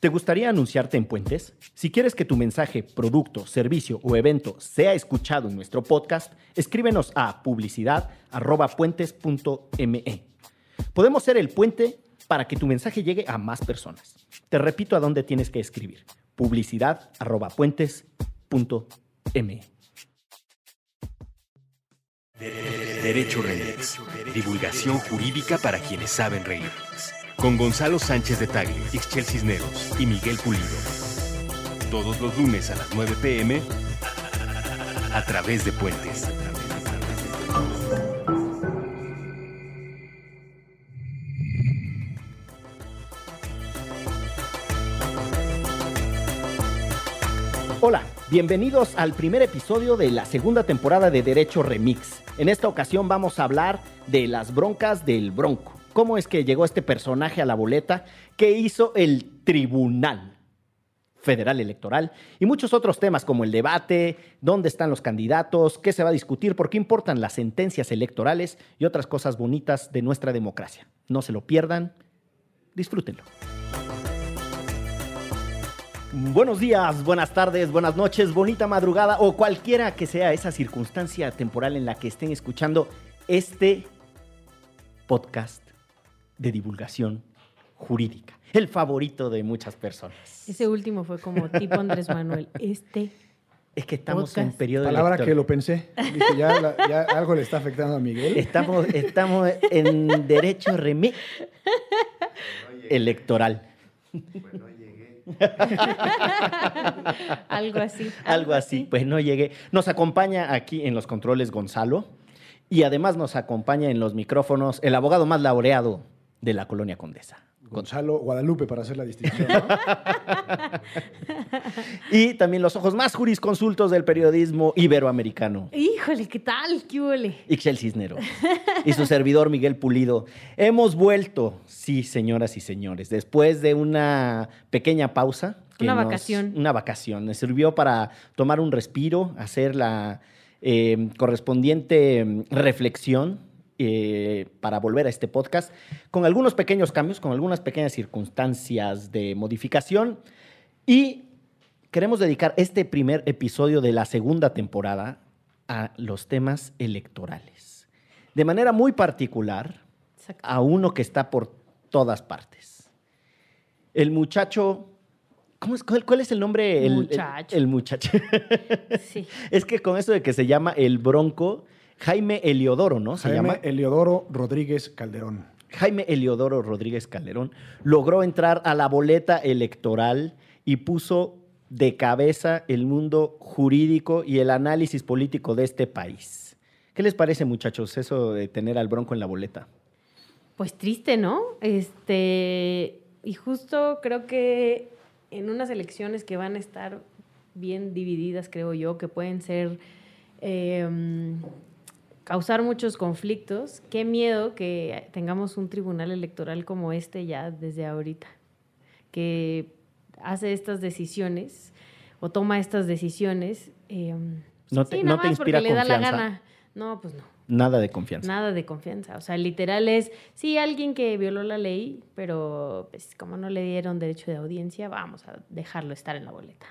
¿Te gustaría anunciarte en Puentes? Si quieres que tu mensaje, producto, servicio o evento sea escuchado en nuestro podcast, escríbenos a publicidad@puentes.me. Podemos ser el puente para que tu mensaje llegue a más personas. Te repito a dónde tienes que escribir. publicidad@puentes.me. Derecho Remix. Divulgación jurídica para quienes saben reír. Con Gonzalo Sánchez de Tagle, Ixchel Cisneros y Miguel Pulido. Todos los lunes a las 9 pm a través de Puentes. Hola, bienvenidos al primer episodio de la segunda temporada de Derecho Remix. En esta ocasión vamos a hablar de las broncas del Bronco. ¿Cómo es que llegó este personaje a la boleta? ¿Qué hizo el Tribunal Federal Electoral? Y muchos otros temas como el debate, dónde están los candidatos, qué se va a discutir, por qué importan las sentencias electorales y otras cosas bonitas de nuestra democracia. No se lo pierdan, disfrútenlo. Buenos días, buenas tardes, buenas noches, bonita madrugada o cualquiera que sea esa circunstancia temporal en la que estén escuchando este podcast de divulgación jurídica, el favorito de muchas personas. Ese último fue como tipo Andrés Manuel. Este. Es que estamos en Podcast. periodo Palabra que electoral. lo pensé. Dije, ya, la- ya algo le está afectando a Miguel. Estamos, estamos en derecho remi electoral. Algo así. Algo así, pues no llegué. Nos acompaña aquí en los controles Gonzalo y además nos acompaña en los micrófonos el abogado más laureado de la colonia Condesa. Gonzalo Guadalupe, para hacer la distinción. ¿no? Y también los ojos más jurisconsultos del periodismo iberoamericano. Híjole, ¿qué tal? ¿Qué huele? Ixchel Cisneros y su servidor Miguel Pulido. Hemos vuelto, sí, señoras y señores, después de una pequeña pausa. Una nos- vacación. Una vacación. Me sirvió para tomar un respiro, hacer la eh, correspondiente mm, reflexión eh, para volver a este podcast, con algunos pequeños cambios, con algunas pequeñas circunstancias de modificación. Y queremos dedicar este primer episodio de la segunda temporada a los temas electorales. De manera muy particular, Exacto. a uno que está por todas partes. El muchacho. ¿cómo es, cuál, cuál es el nombre? El- el- Muchacho. El, muchacho. Sí. es que con eso de que se llama el Bronco, Jaime Eliodoro, ¿no? Se Jaime llama. Eliodoro Rodríguez Calderón. Jaime Eliodoro Rodríguez Calderón logró entrar a la boleta electoral y puso de cabeza el mundo jurídico y el análisis político de este país. ¿Qué les parece, muchachos, eso de tener al Bronco en la boleta? Pues triste, ¿no? Este. Y justo creo que en unas elecciones que van a estar bien divididas, creo yo, que pueden ser. eh, causar muchos conflictos. Qué miedo que tengamos un tribunal electoral como este ya desde ahorita, que hace estas decisiones o toma estas decisiones. eh, ¿No te- sí, no te porque inspira le da la confianza? gana. No, pues no. Nada de confianza. Nada de confianza. O sea, literal es, sí, alguien que violó la ley, pero pues, como no le dieron derecho de audiencia, vamos a dejarlo estar en la boleta.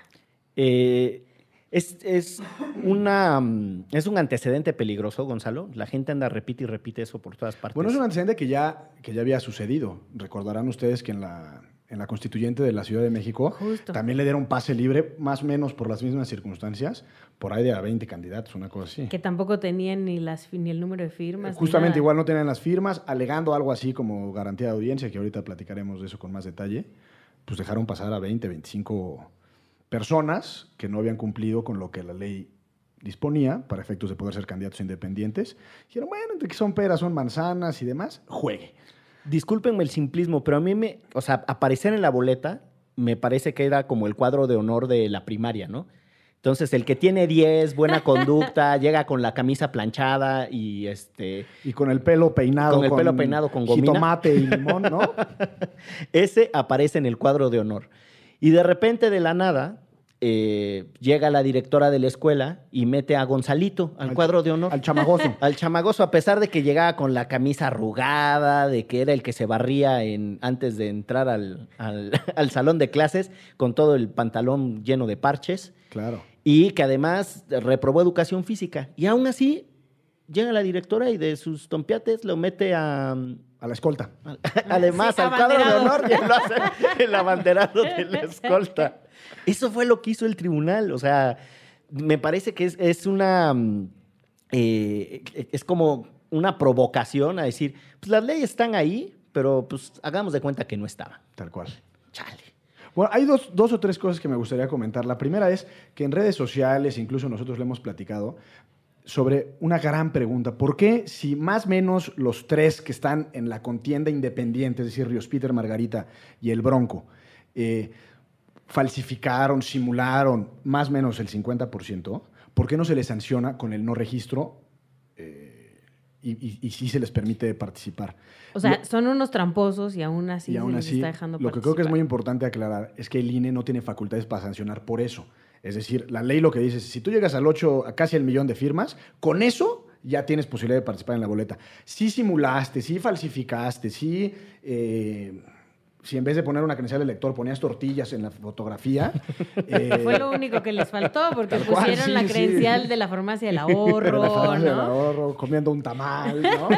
Eh, es, es una, mm, es un antecedente peligroso, Gonzalo. La gente anda, repite y repite eso por todas partes. Bueno, es un antecedente que ya, que ya había sucedido. Recordarán ustedes que en la, en la constituyente de la Ciudad de México Justo. también le dieron pase libre, más o menos por las mismas circunstancias, por ahí de a 20 candidatos, una cosa así. Que tampoco tenían ni, las, ni el número de firmas. ni Justamente nada. igual no tenían las firmas, alegando algo así como garantía de audiencia, que ahorita platicaremos de eso con más detalle, pues dejaron pasar a 20, 25 personas que no habían cumplido con lo que la ley disponía para efectos de poder ser candidatos independientes. Dijeron, bueno, entre que son peras, son manzanas y demás, juegue. Discúlpenme el simplismo, pero a mí me, o sea, aparecer en la boleta me parece que era como el cuadro de honor de la primaria, ¿no? Entonces, el que tiene 10, buena conducta, llega con la camisa planchada y este, Y con el pelo peinado. Con el pelo peinado con gomina. Jitomate y limón, ¿no? ese aparece en el cuadro de honor. Y de repente, de la nada, eh, llega la directora de la escuela y mete a Gonzalito al, Al- cuadro de honor. Al chamagoso. Al chamagoso, a pesar de que llegaba con la camisa arrugada, de que era el que se barría en, antes de entrar al, al- al salón de clases, con todo el pantalón lleno de parches, claro. y que además reprobó educación física. Y aún así, llega la directora y de sus tompiates lo mete a... A la escolta. Además, Sí, al cuadro de honor y lo hace el abanderado de la escolta. Eso fue lo que hizo el tribunal. O sea, me parece que es, es una. mm, eh, es como una provocación a decir: pues las leyes están ahí, pero pues hagamos de cuenta que no estaban. Tal cual. Chale. Bueno, hay dos, dos o tres cosas que me gustaría comentar. La primera es que en redes sociales, incluso nosotros le hemos platicado, sobre una gran pregunta. ¿Por qué si más o menos los tres que están en la contienda independiente, es decir, Ríos Peter, Margarita y el Bronco, eh, falsificaron, simularon más o menos el 50%, ¿por qué no se les sanciona con el no registro eh, y, y, y sí se les permite participar? O sea, Lo- son unos tramposos y aún así y aún se les así, está dejando lo que creo que es muy importante aclarar es que el INE no tiene facultades para sancionar por eso. Es decir, la ley lo que dice es, si tú llegas al 8, a casi el millón de firmas, con eso ya tienes posibilidad de participar en la boleta. Si simulaste, si falsificaste, si, eh, si en vez de poner una credencial de lector ponías tortillas en la fotografía. eh, Fue lo único que les faltó, porque cual, pusieron sí, la sí. credencial de la farmacia del ahorro, la farmacia del ahorro, comiendo un tamal, ¿no?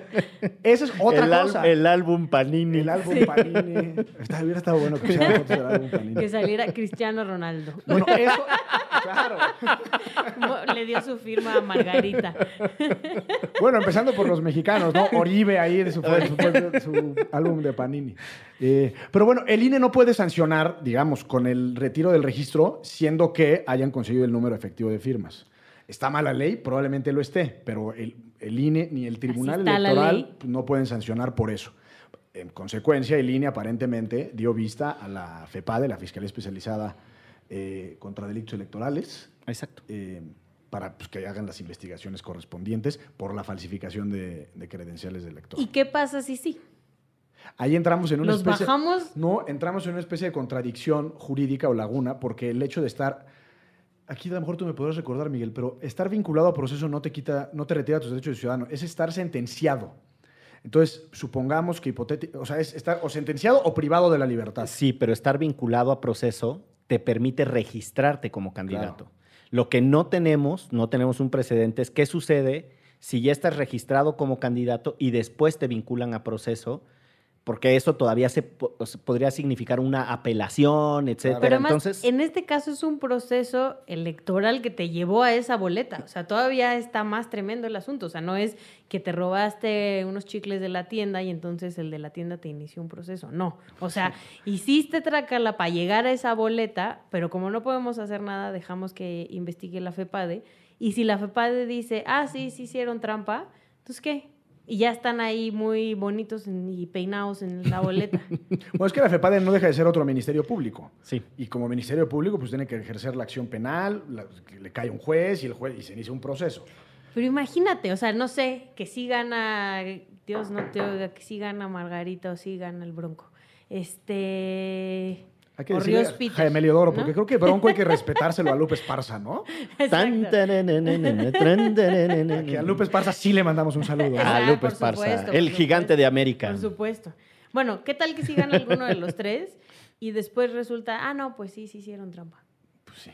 Esa es otra el, cosa. el álbum Panini. El álbum Panini. Está, hubiera estado bueno que pusieran fotos del álbum Panini. Que saliera Cristiano Ronaldo. Bueno, eso, claro. Le dio su firma a Margarita. Bueno, empezando por los mexicanos, ¿no? Oribe ahí de su, su- su álbum de Panini. Eh, pero bueno, el INE no puede sancionar, digamos, con el retiro del registro, siendo que hayan conseguido el número efectivo de firmas. Está mala ley, probablemente lo esté, pero el, el INE ni el Tribunal Electoral ley. no pueden sancionar por eso. En consecuencia, el INE aparentemente dio vista a la FEPADE, la Fiscalía Especializada eh, contra Delitos Electorales, Exacto. eh, para pues, que hagan las investigaciones correspondientes por la falsificación de, de credenciales de elector. ¿Y qué pasa si sí? Ahí entramos en una ¿Los especie... bajamos? No, entramos en una especie de contradicción jurídica o laguna, porque el hecho de estar... Aquí a lo mejor tú me podrás recordar, Miguel, pero estar vinculado a proceso no te quita, no te retira tus derechos de ciudadano, es estar sentenciado. Entonces, supongamos que hipotético, o sea, es estar o sentenciado o privado de la libertad. Sí, pero estar vinculado a proceso te permite registrarte como candidato. Lo que no tenemos, no tenemos un precedente, es qué sucede si ya estás registrado como candidato y después te vinculan a proceso, porque eso todavía se podría significar una apelación, etcétera. Pero además, Entonces, en este caso es un proceso electoral que te llevó a esa boleta. O sea, todavía está más tremendo el asunto. O sea, no es que te robaste unos chicles de la tienda y entonces el de la tienda te inició un proceso. No. O sea, hiciste tracala para llegar a esa boleta, pero como no podemos hacer nada, dejamos que investigue la FEPADE. Y si la FEPADE dice, ah, sí, sí hicieron trampa, entonces ¿qué? Y ya están ahí muy bonitos y peinados en la boleta. Bueno, es que la FEPADE no deja de ser otro ministerio público. sí. Y como ministerio público, pues tiene que ejercer la acción penal, la- le cae un juez y el juez y se inicia un proceso. Pero imagínate, o sea, no sé, que sí gana, Dios no te oiga, que sí gana Margarita o sí gana el Bronco. Este. Hay que o a Peter, Jaime Leodoro, ¿no? porque creo que Bronco hay que respetárselo a Lupe Esparza, ¿no? Que a Lupe Esparza sí le mandamos un saludo. A Ah, Lupe Esparza, supuesto, el gigante supuesto. de América. Por supuesto. Bueno, ¿qué tal que sí gana alguno de los tres y después resulta, ah, no, pues sí, sí hicieron trampa? Pues sí.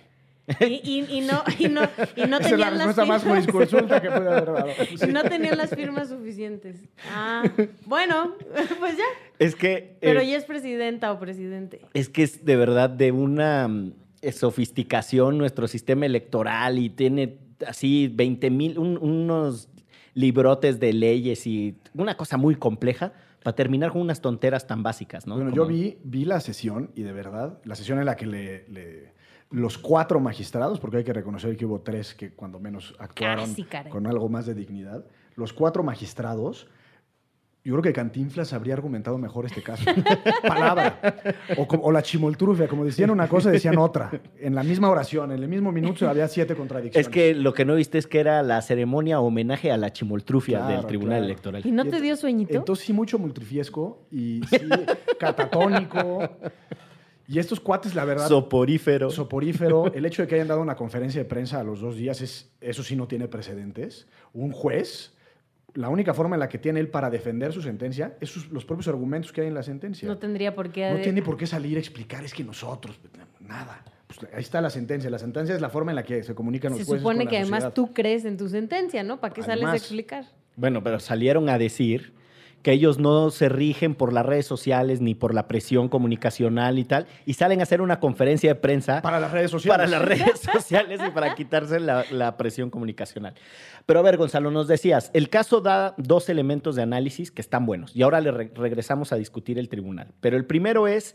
Y, y- y no, y no, y no la tenían las más firmas. jurisconsulta que puede haber dado. y no tenían las firmas suficientes. Ah, bueno, pues ya. Es que. Pero eh, ya es presidenta o presidente. Es que es de verdad de una mm, sofisticación nuestro sistema electoral y tiene así 20 mil, unos librotes de leyes y una cosa muy compleja para terminar con unas tonteras tan básicas, ¿no? Bueno, Como- yo vi, vi la sesión y de verdad, la sesión en la que le, le- los cuatro magistrados, porque hay que reconocer que hubo tres que cuando menos actuaron Casi, con algo más de dignidad, los cuatro magistrados, yo creo que Cantinflas habría argumentado mejor este caso. Palabra. O, la chimoltrufia, como decían una cosa, decían otra. En la misma oración, en el mismo minuto había siete contradicciones. Es que lo que no viste es que era la ceremonia homenaje a la chimoltrufia Claro, del Tribunal claro. Electoral. ¿Y no te dio sueñito? Entonces sí, mucho multrifiesco y sí, catatónico. Y estos cuates, la verdad, Soporífero. soporífero, el hecho de que hayan dado una conferencia de prensa a los dos días, es, eso sí no tiene precedentes. Un juez, la única forma en la que tiene él para defender su sentencia es sus- los propios argumentos que hay en la sentencia. No tendría por qué. No tiene por qué salir a explicar, es que nosotros, nada. Pues ahí está la sentencia. La sentencia es la forma en la que se comunican los Se jueces supone con la que además sociedad. tú crees en tu sentencia, ¿no? ¿Para qué sales a Además- explicar? Bueno, pero salieron a decir que ellos no se rigen por las redes sociales ni por la presión comunicacional y tal, y salen a hacer una conferencia de prensa Para las redes sociales. para las redes sociales y para quitarse la, la presión comunicacional. Pero a ver, Gonzalo, nos decías, el caso da dos elementos de análisis que están buenos, y ahora le re- regresamos a discutir el tribunal. Pero el primero es,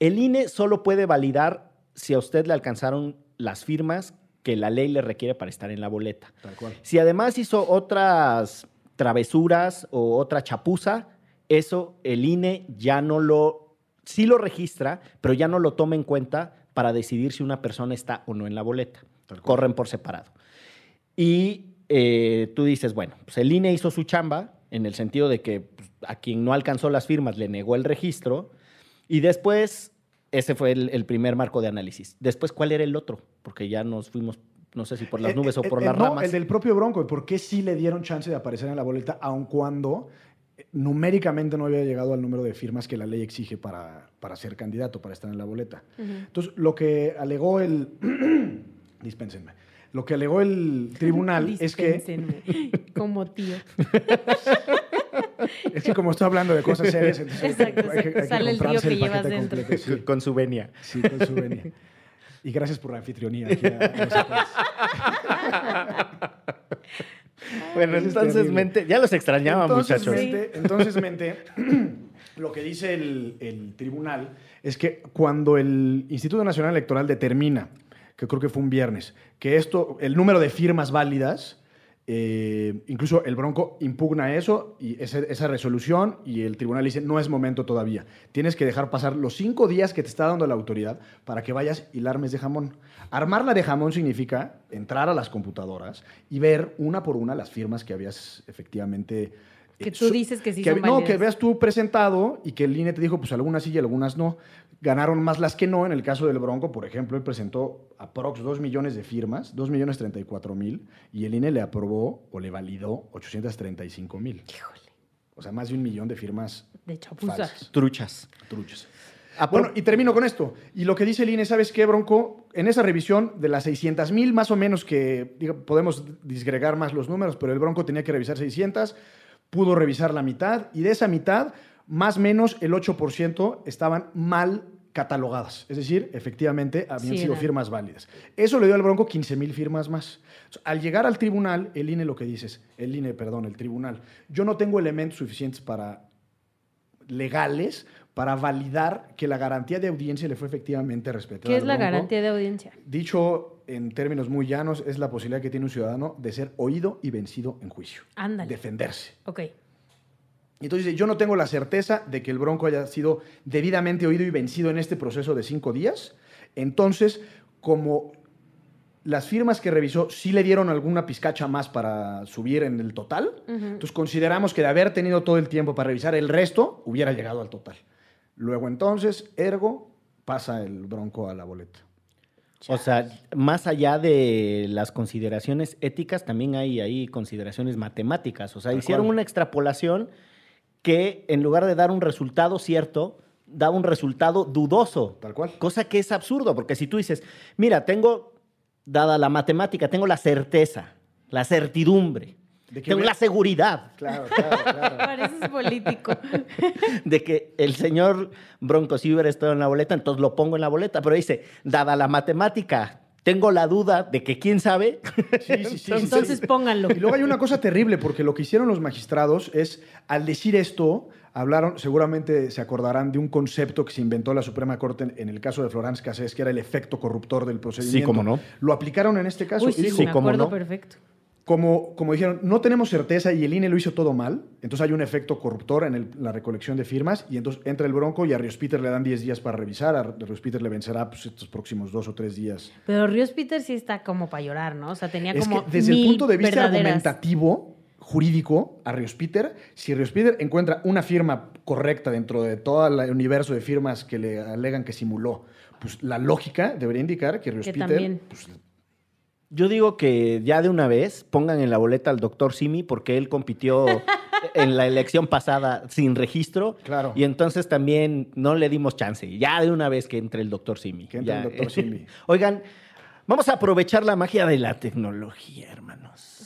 el INE solo puede validar si a usted le alcanzaron las firmas que la ley le requiere para estar en la boleta. Tal cual. Si además hizo otras travesuras o otra chapuza, eso el INE ya no lo, sí lo registra, pero ya no lo toma en cuenta para decidir si una persona está o no en la boleta. Corren por separado. Y eh, tú dices, bueno, pues el INE hizo su chamba en el sentido de que pues, a quien no alcanzó las firmas le negó el registro y después ese fue el, el primer marco de análisis. Después, ¿cuál era el otro? Porque ya nos fuimos, no sé si por las Eh, nubes o eh, por eh, las no, ramas. el del propio Bronco. ¿Por qué sí le dieron chance de aparecer en la boleta, aun cuando numéricamente no había llegado al número de firmas que la ley exige para, para ser candidato, para estar en la boleta? Entonces, lo que alegó el... dispénsenme. Lo que alegó el tribunal es que... Dispénsenme. Como tío. Es que como estoy hablando de cosas serias, entonces Exacto, hay que- hay que sale el tío comprarse que el llevas paquete dentro. completo, sí. con su venia. Sí, con su venia. Y gracias por la anfitrionía. aquí a-. Bueno, es entonces, terrible. mente, ya los extrañaba, entonces, muchachos. mente, entonces, mente, lo que dice el, el tribunal es que cuando el Instituto Nacional Electoral determina, que creo que fue un viernes, que esto, el número de firmas válidas, eh, incluso el Bronco impugna eso y esa resolución y el tribunal dice no es momento todavía. Tienes que dejar pasar los cinco días que te está dando la autoridad para que vayas y la armes de jamón. Armarla de jamón significa entrar a las computadoras y ver una por una las firmas que habías efectivamente... Que tú dices que sí que, son No, que veas tú presentado y que el INE te dijo, pues algunas sí y algunas no. Ganaron más las que no. En el caso del Bronco, por ejemplo, él presentó aprox 2 millones de firmas, 2 millones 34 mil, y el INE le aprobó o le validó 835 mil. Híjole, O sea, más de un millón de firmas de chapuza. falsas, Truchas. truchas. Ah, Bueno, y termino con esto. Y lo que dice el INE, ¿sabes qué, Bronco? En esa revisión de las 600 mil, más o menos, que digo, podemos disgregar más los números, pero el Bronco tenía que revisar 600, pudo revisar la mitad, y de esa mitad, más o menos el 8% estaban mal catalogadas. Es decir, efectivamente, habían Sí, sido era. firmas válidas. Eso le dio al Bronco 15 mil firmas más. Al llegar al tribunal, el INE lo que dice es, el INE, perdón, el tribunal, yo no tengo elementos suficientes para legales para validar que la garantía de audiencia le fue efectivamente respetada. ¿Qué es la Bronco. garantía de audiencia? Dicho en términos muy llanos, es la posibilidad que tiene un ciudadano de ser oído y vencido en juicio. Ándale. Defenderse. Ok. Entonces dice, yo no tengo la certeza de que el Bronco haya sido debidamente oído y vencido en este proceso de cinco días. Entonces, como las firmas que revisó sí le dieron alguna pizcacha más para subir en el total, entonces consideramos que de haber tenido todo el tiempo para revisar el resto, hubiera llegado al total. Luego entonces, ergo, pasa el Bronco a la boleta. O sea, más allá de las consideraciones éticas, también hay ahí consideraciones matemáticas. O sea, hicieron una extrapolación que en lugar de dar un resultado cierto, da un resultado dudoso. Tal cual. Cosa que es absurdo, porque si tú dices, mira, tengo, dada la matemática, tengo la certeza, la certidumbre, De que tengo la seguridad Claro, claro, claro. Pareces político. de que el señor Bronco sí hubiera estado en la boleta, entonces lo pongo en la boleta. Pero dice, dada la matemática, tengo la duda de que quién sabe. Sí, sí, sí, sí, Entonces sí. pónganlo. Y luego hay una cosa terrible, porque lo que hicieron los magistrados es, al decir esto, hablaron, seguramente se acordarán de un concepto que se inventó la Suprema Corte en, el caso de Florence Cassés, que era el efecto corruptor del procedimiento. cómo no. Lo aplicaron en este caso Uy, y sí, dijo, sí, me cómo acuerdo no. perfecto. Como, como dijeron, no tenemos certeza y el INE lo hizo todo mal, entonces hay un efecto corruptor en el- la recolección de firmas y entonces entra el Bronco y a Ríos Peter le dan 10 días para revisar, a Ríos Peter le vencerá pues, estos próximos dos o tres días. Pero Ríos Peter sí está como para llorar, ¿no? O sea, tenía Es como que desde el punto de vista verdaderas. argumentativo, jurídico a Ríos Peter. Si Ríos Peter encuentra una firma correcta dentro de todo el universo de firmas que le alegan que simuló, pues la lógica debería indicar que Ríos Que Peter también. pues, Yo digo que ya de una vez pongan en la boleta al doctor Simi porque él compitió en la elección pasada sin registro. Claro. Y entonces también no le dimos chance. Ya de una vez que entre el doctor Simi. Que entre Ya. el doctor Simi. Oigan, vamos a aprovechar la magia de la tecnología, hermanos.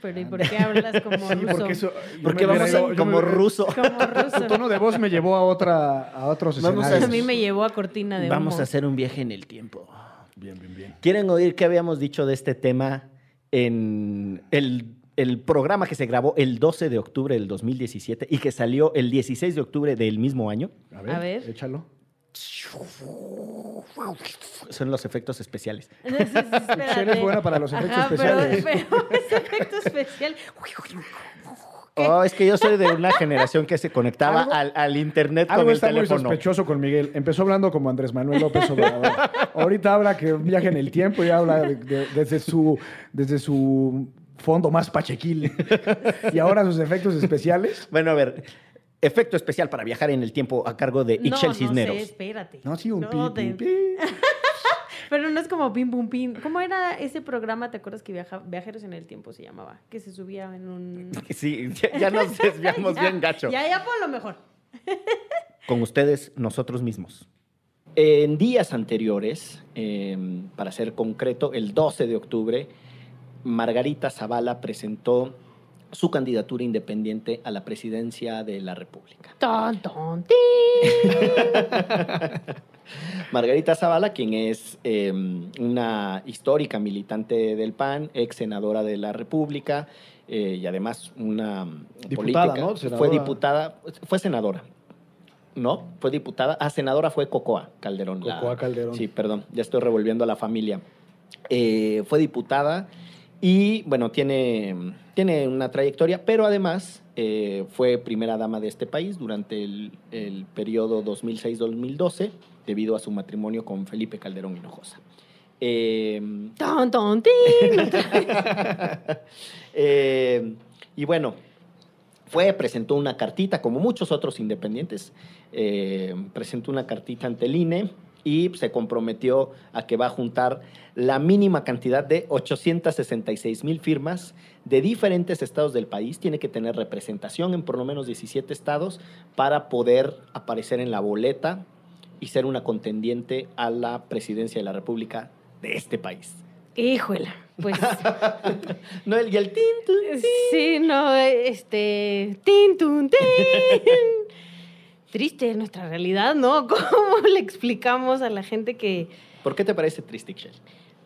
Pero ¿y por qué hablas como Sí, ruso? porque eso- yo Porque vamos a- yo como me- ruso. Como Tu ruso. tono de voz me llevó a otra a otros Vamos a- escenarios. A mí me llevó a cortina de Vamos humo. a hacer un viaje en el tiempo. Bien, bien, bien. ¿Quieren oír qué habíamos dicho de este tema en el, el programa que se grabó el 12 de octubre del 2017 y que salió el 16 de octubre del mismo año? A ver, A ver. échalo. Son los efectos especiales. Buena para los efectos Ajá, pero- especiales. Pero, ese efecto especial. Oh, es que yo soy de una generación que se conectaba al, al internet con Algo el está muy teléfono. sospechoso con Miguel. Empezó hablando como Andrés Manuel López Obrador. Ahorita habla que viaja en el tiempo y habla de- de- desde, su, desde su fondo más pachequil. Y ahora sus efectos especiales. Bueno, a ver, efecto especial para viajar en el tiempo a cargo de No, Ixchel no Cisneros. sé, espérate. No, sí, un No, pi, pi, pi. Pero no es como pim, pum, pim. ¿Cómo era ese programa? ¿Te acuerdas que viaja, Viajeros en el Tiempo se llamaba? Que se subía en un... Sí, ya, ya nos desviamos Ya, bien gacho. Ya, ya por lo mejor. con ustedes nosotros mismos. En días anteriores, eh, para ser concreto, el 12 de octubre, Margarita Zavala presentó su candidatura independiente a la presidencia de la República. Ton, ton, tin. Margarita Zavala, quien es eh, una histórica militante del PAN, ex senadora de la República eh, y además una Diputada, política. ¿no? Senadora. Fue diputada, fue senadora. ¿No? Fue diputada. Ah, senadora fue Cocoa Calderón. la- Cocoa Calderón. Sí, perdón, ya estoy revolviendo a la familia. Eh, fue diputada y, bueno, tiene, tiene una trayectoria, pero además eh, fue primera dama de este país durante el, el periodo 2006-2012 debido a su matrimonio con Felipe Calderón Hinojosa. Eh, Ton, ton, tin. eh, y bueno, fue, presentó una cartita, como muchos otros independientes, eh, presentó una cartita ante el INE y se comprometió a que va a juntar la mínima cantidad de 866 mil firmas de diferentes estados del país. Tiene que tener representación en por lo menos 17 estados para poder aparecer en la boleta y ser una contendiente a la presidencia de la República de este país. Híjola, pues... No, el, y el tin, tun, tin. Sí, no, este... Tin, tun, tin. Triste nuestra realidad, ¿no? ¿Cómo le explicamos a la gente que... ¿Por qué te parece triste, Ixchel?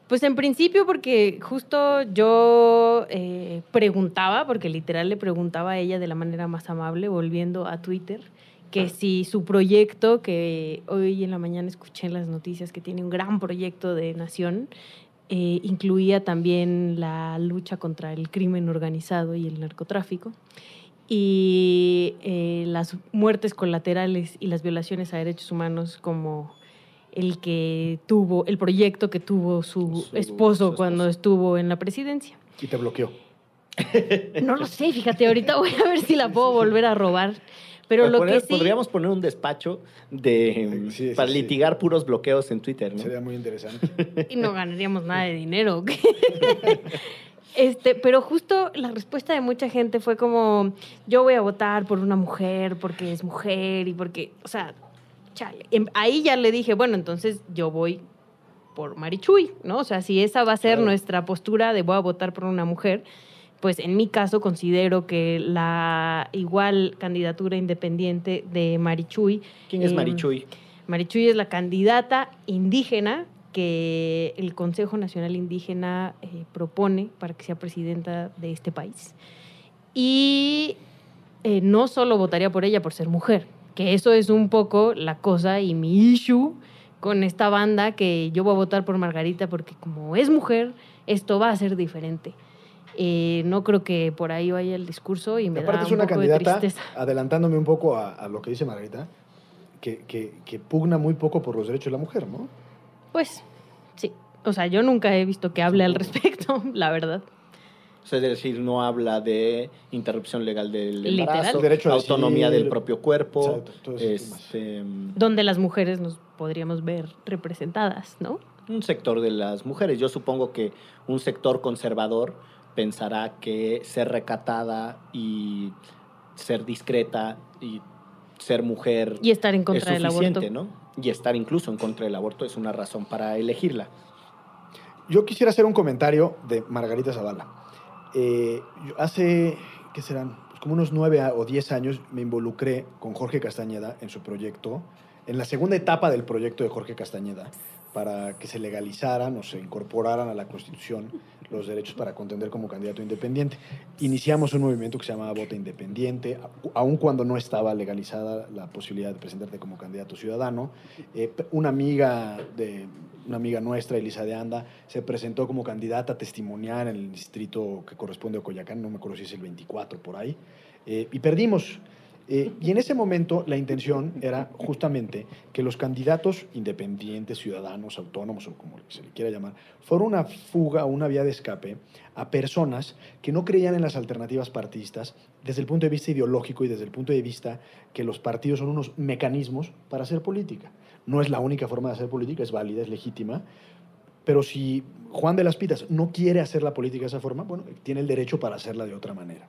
Pues en principio porque justo yo eh, preguntaba, porque literal le preguntaba a ella de la manera más amable, volviendo a Twitter, que si su proyecto, que hoy en la mañana escuché en las noticias que tiene un gran proyecto de nación, eh, incluía también la lucha contra el crimen organizado y el narcotráfico y eh, las muertes colaterales y las violaciones a derechos humanos como el que tuvo, el proyecto que tuvo su, Su- esposo su cuando estuvo en la presidencia. Y te bloqueó. No lo sé, fíjate, ahorita voy a ver si la puedo volver a robar. Pero lo Poner- que sí... Podríamos poner un despacho de, Sí, sí, para sí. litigar puros bloqueos en Twitter, ¿no? Sería muy interesante. y no ganaríamos nada de dinero. Este, pero justo la respuesta de mucha gente fue como, yo voy a votar por una mujer porque es mujer y porque, o sea, chale. Em- Ahí ya le dije, bueno, entonces yo voy por Marichuy, ¿no? O sea, si esa va a ser Claro. nuestra postura de voy a votar por una mujer, pues en mi caso considero que la igual candidatura independiente de Marichuy ¿Quién es em, Marichuy? Marichuy es la candidata indígena que el Consejo Nacional Indígena eh, propone para que sea presidenta de este país. Y eh, no solo votaría por ella por ser mujer, que eso es un poco la cosa y mi issue con esta banda que yo voy a votar por Margarita porque como es mujer, esto va a ser diferente. Eh, no creo que por ahí vaya el discurso y me Aparte da es un una poco de candidata, tristeza. adelantándome un poco a, a lo que dice Margarita, que, que- que pugna muy poco por los derechos de la mujer, ¿no? Pues sí. O sea, yo nunca he visto que hable al respecto, la verdad. O sea, es decir, no habla de interrupción legal del Literal. embarazo, Derecho a autonomía del propio cuerpo, Exacto, este, Donde las mujeres nos podríamos ver representadas, ¿no? un sector de las mujeres. Yo supongo que un sector conservador pensará que ser recatada y ser discreta y ser mujer Y estar en contra es del aborto. ¿no? Y estar incluso en contra del aborto es una razón para elegirla. Yo quisiera hacer un comentario de Margarita Zavala. Eh, hace, ¿qué serán? Pues como unos nueve o diez años me involucré con Jorge Castañeda en su proyecto, en la segunda etapa del proyecto de Jorge Castañeda, para que se legalizaran o se incorporaran a la Constitución los derechos para contender como candidato independiente. Iniciamos un movimiento que se llamaba Vota Independiente, aun cuando no estaba legalizada la posibilidad de presentarte como candidato ciudadano. Eh, una amiga de una amiga nuestra, Elisa de Anda, se presentó como candidata testimonial en el distrito que corresponde a Coyacán, no me acuerdo si es el 24 por ahí, eh, y perdimos. Eh, y en ese momento la intención era justamente que los candidatos independientes, ciudadanos, autónomos o como se le quiera llamar, fuera una fuga, una vía de escape a personas que no creían en las alternativas partidistas desde el punto de vista ideológico y desde el punto de vista que los partidos son unos mecanismos para hacer política. No es la única forma de hacer política, es válida, es legítima, pero si Juan de las Pitas no quiere hacer la política de esa forma, bueno, tiene el derecho para hacerla de otra manera.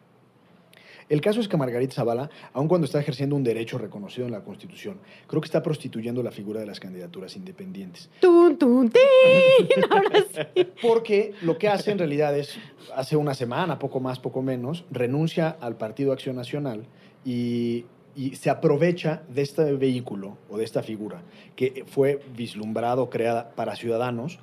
El caso es que Margarita Zavala, aun cuando está ejerciendo un derecho reconocido en la Constitución, creo que está prostituyendo la figura de las candidaturas independientes. ¡Tun, tun, tin! Ahora sí. Porque lo que hace en realidad es, hace una semana, poco más, poco menos, renuncia al Partido Acción Nacional y, y se aprovecha de este vehículo o de esta figura que fue vislumbrado, creada para ciudadanos.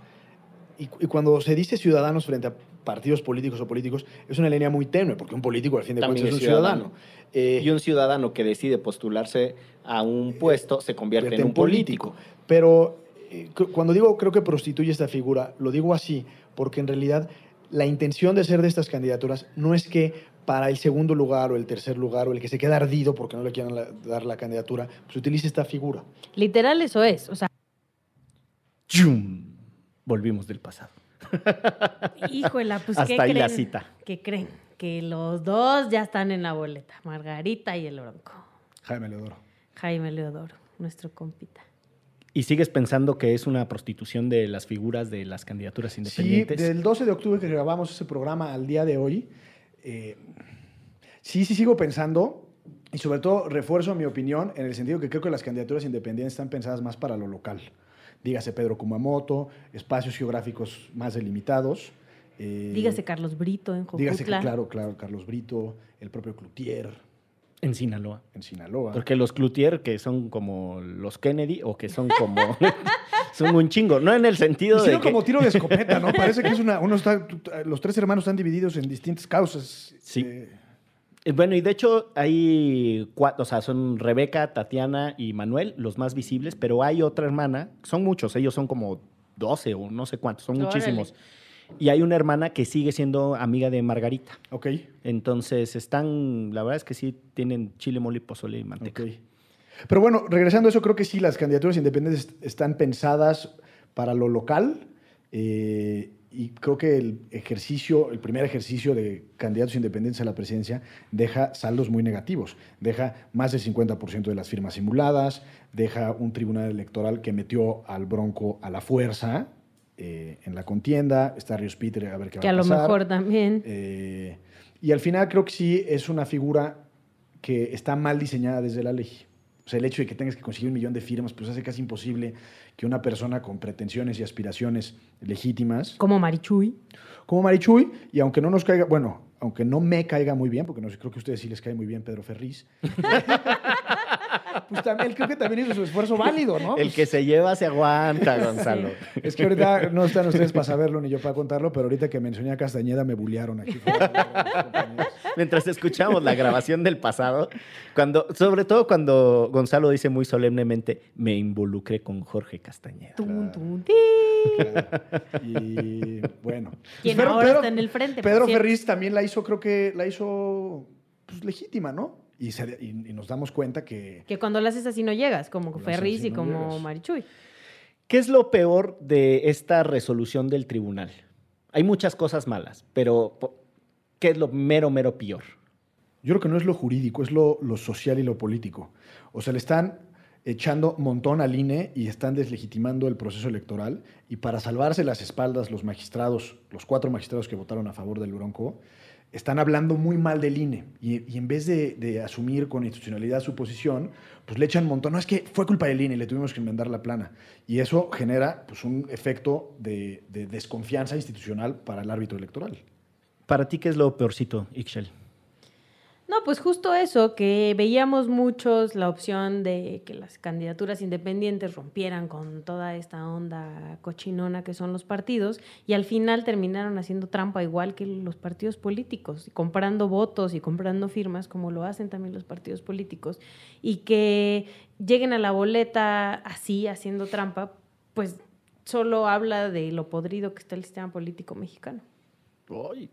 Y, y cuando se dice ciudadanos frente a partidos políticos o políticos, es una línea muy tenue, porque un político al fin de También cuentas es un ciudadano. Eh, Y un ciudadano que decide postularse a un puesto se convierte en un político. Pero eh, cu- cuando digo creo que prostituye esta figura, lo digo así porque en realidad la intención de ser de estas candidaturas no es que para el segundo lugar o el tercer lugar o el que se queda ardido porque no le quieran la- dar la candidatura, pues utilice esta figura. Literal, eso es. O sea, ¡Yum! Volvimos del pasado. Híjola, pues Hasta ¿qué ahí creen? la cita. ¿Qué creen? Que los dos ya están en la boleta. Margarita y el Bronco. Jaime Leodoro. Jaime Leodoro, nuestro compita. ¿Y sigues pensando que es una prostitución de las figuras de las candidaturas Sí, independientes? del 12 de octubre que grabamos ese programa al día de hoy, eh, sí, sí sigo pensando y sobre todo refuerzo mi opinión en el sentido que creo que las candidaturas independientes están pensadas más para lo local. Dígase Pedro Kumamoto, espacios geográficos más delimitados. eh, Dígase Carlos Brito en Jojutla. dígase claro, claro, Carlos Brito, el propio Cloutier En Sinaloa. en Sinaloa. Porque los Cloutier, que son como los Kennedy o que son como. son un chingo. No en el sentido de. Que- como tiro de escopeta, ¿no? Parece que es una. Uno está, los tres hermanos están divididos en distintas causas. Sí. Eh, Bueno, y de hecho hay cuatro, o sea, son Rebeca, Tatiana y Manuel, los más visibles, pero hay otra hermana, son muchos, ellos son como 12 o no sé cuántos, son Órale. muchísimos. Y hay una hermana que sigue siendo amiga de Margarita. ok. Entonces están, la verdad es que sí tienen chile, mole, pozole y manteca. Ok. Pero bueno, regresando a eso, creo que sí, las candidaturas independientes est- están pensadas para lo local eh, y creo que el ejercicio, el primer ejercicio de candidatos independientes a la presidencia deja saldos muy negativos. Deja más del 50% de las firmas simuladas, deja un tribunal electoral que metió al Bronco a la fuerza eh, en la contienda, está Ríos Peter a ver qué Que va a a lo pasar. mejor también. Eh, y al final creo que sí es una figura que está mal diseñada desde la ley. O sea, el hecho de que tengas que conseguir un millón de firmas, pues hace casi imposible que una persona con pretensiones y aspiraciones legítimas, Como Marichuy. como Marichuy, y aunque no nos caiga, bueno, aunque no me caiga muy bien, porque no sé, creo que a ustedes sí les cae muy bien Pedro Ferriz, pues también creo que también hizo su esfuerzo válido, ¿no? El que se lleva se aguanta, Gonzalo. Es que ahorita no están ustedes para saberlo ni yo para contarlo, pero ahorita que mencioné a Castañeda me bullearon aquí. Mientras escuchamos la grabación del pasado, cuando, sobre todo cuando Gonzalo dice muy solemnemente, me involucré con Jorge Castañeda. Tun, tin. Claro. Y bueno. Quien Pues ahora está en el frente, Pedro. Ferriz también la hizo, creo que la hizo pues, legítima, ¿no? Y, se- y- y nos damos cuenta que. Que cuando lo haces así no llegas, como Ferris y no como llegas. Marichuy. ¿Qué es lo peor de esta resolución del tribunal? Hay muchas cosas malas, pero ¿qué es lo mero, mero peor? Yo creo que no es lo jurídico, es lo, lo social y lo político. O sea, le están echando montón al INE y están deslegitimando el proceso electoral. Y para salvarse las espaldas, los magistrados, los cuatro magistrados que votaron a favor del Bronco, están hablando muy mal del INE. Y, en vez de, asumir con institucionalidad su posición, pues le echan montón. No, es que fue culpa del INE y le tuvimos que enmendar la plana. Y eso genera pues, un efecto de, de desconfianza institucional para el árbitro electoral. ¿Para ti qué es lo peorcito, Ixchel? No, pues justo eso, que veíamos muchos la opción de que las candidaturas independientes rompieran con toda esta onda cochinona que son los partidos y al final terminaron haciendo trampa igual que los partidos políticos, comprando votos y comprando firmas como lo hacen también los partidos políticos y que lleguen a la boleta así, haciendo trampa, pues solo habla de lo podrido que está el sistema político mexicano. Ay,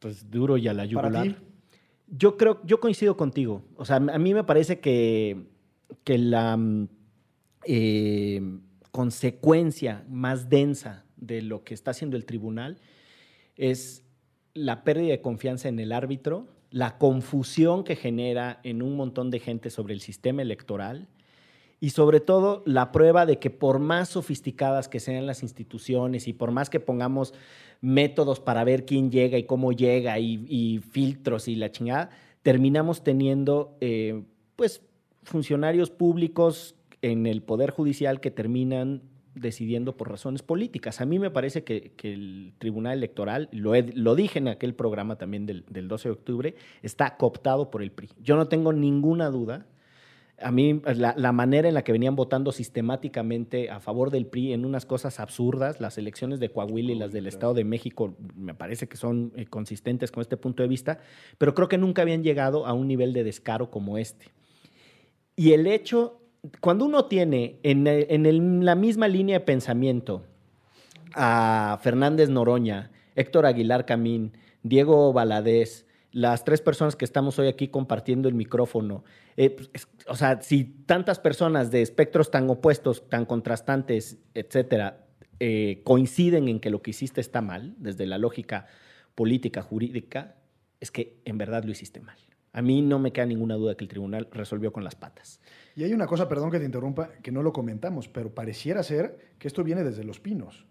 pues duro y a la yugular. Yo creo, yo coincido contigo. O sea, a mí me parece que, que la eh, consecuencia más densa de lo que está haciendo el tribunal es la pérdida de confianza en el árbitro, la confusión que genera en un montón de gente sobre el sistema electoral y sobre todo la prueba de que por más sofisticadas que sean las instituciones y por más que pongamos métodos para ver quién llega y cómo llega y, filtros y la chingada, terminamos teniendo eh, pues funcionarios públicos en el Poder Judicial que terminan decidiendo por razones políticas. A mí me parece que, el Tribunal Electoral, lo, lo, dije en aquel programa también del, del 12 de octubre, está cooptado por el PRI. Yo no tengo ninguna duda a mí la, la, manera en la que venían votando sistemáticamente a favor del PRI en unas cosas absurdas, las elecciones de Coahuila y las del Estado de México, me parece que son eh, consistentes con este punto de vista, pero creo que nunca habían llegado a un nivel de descaro como este. Y el hecho, cuando uno tiene en, el, en el, la misma línea de pensamiento a Fernández Noroña, Héctor Aguilar Camín, Diego Valadez, las tres personas que estamos hoy aquí compartiendo el micrófono, eh, pues, es, o sea, si tantas personas de espectros tan opuestos, tan contrastantes, etcétera, eh, coinciden en que lo que hiciste está mal, desde la lógica política, jurídica, es que en verdad lo hiciste mal. A mí no me queda ninguna duda que el tribunal resolvió con las patas. Y hay una cosa, perdón que te interrumpa, que no lo comentamos, pero pareciera ser que esto viene desde los pinos.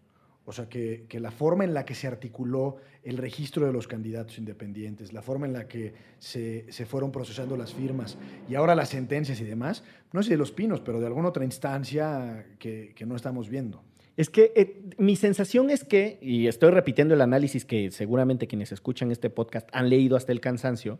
O sea, que, que, la forma en la que se articuló el registro de los candidatos independientes, la forma en la que se, se, fueron procesando las firmas y ahora las sentencias y demás, no sé de los pinos, pero de alguna otra instancia que, que no estamos viendo. Es que eh, mi sensación es que, y estoy repitiendo el análisis que seguramente quienes escuchan este podcast han leído hasta el cansancio,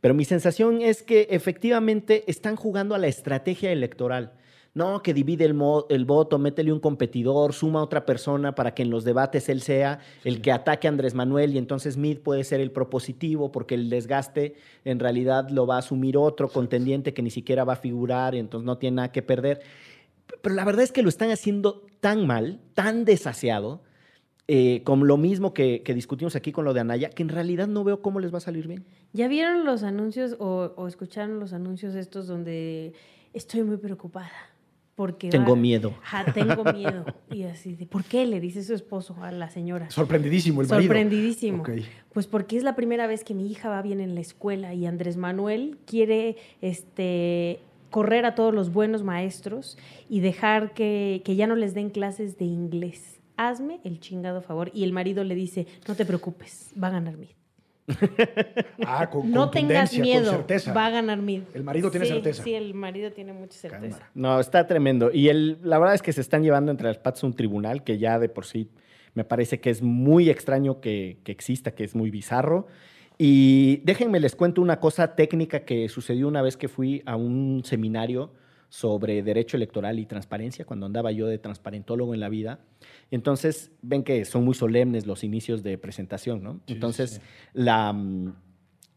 pero mi sensación es que efectivamente están jugando a la estrategia electoral. No, que divide el, el, voto, métele un competidor, suma a otra persona para que en los debates él sea sí. el que ataque a Andrés Manuel y entonces Mid puede ser el propositivo porque el desgaste en realidad lo va a asumir otro contendiente que ni siquiera va a figurar y entonces no tiene nada que perder. Pero la verdad es que lo están haciendo tan mal, tan desaseado, eh, como lo mismo que, que, discutimos aquí con lo de Anaya, que en realidad no veo cómo les va a salir bien. ¿Ya vieron los anuncios o, o escucharon los anuncios estos donde estoy muy preocupada? Porque tengo va, miedo. Ja, tengo miedo. Y así, de, ¿por qué? Le dice su esposo a la señora. Sorprendidísimo el marido. Sorprendidísimo. Okay. Pues porque es la primera vez que mi hija va bien en la escuela y Andrés Manuel quiere este, correr a todos los buenos maestros y dejar que, que ya no les den clases de inglés. Hazme el chingado favor. Y el marido le dice, no te preocupes, va a ganar Mid. Ah, con, no tengas miedo, con certeza. va a ganar Mid. El marido tiene sí, certeza. Sí, el marido tiene mucha certeza. Cámara. No, está tremendo. Y el, la verdad es que se están llevando entre las patas un tribunal que ya de por sí me parece que es muy extraño que, que exista, que es muy bizarro. Y déjenme les cuento una cosa técnica que sucedió una vez que fui a un seminario sobre derecho electoral y transparencia, cuando andaba yo de transparentólogo en la vida. Entonces, ven que son muy solemnes los inicios de presentación, ¿no? Sí, Entonces, sí. la mm,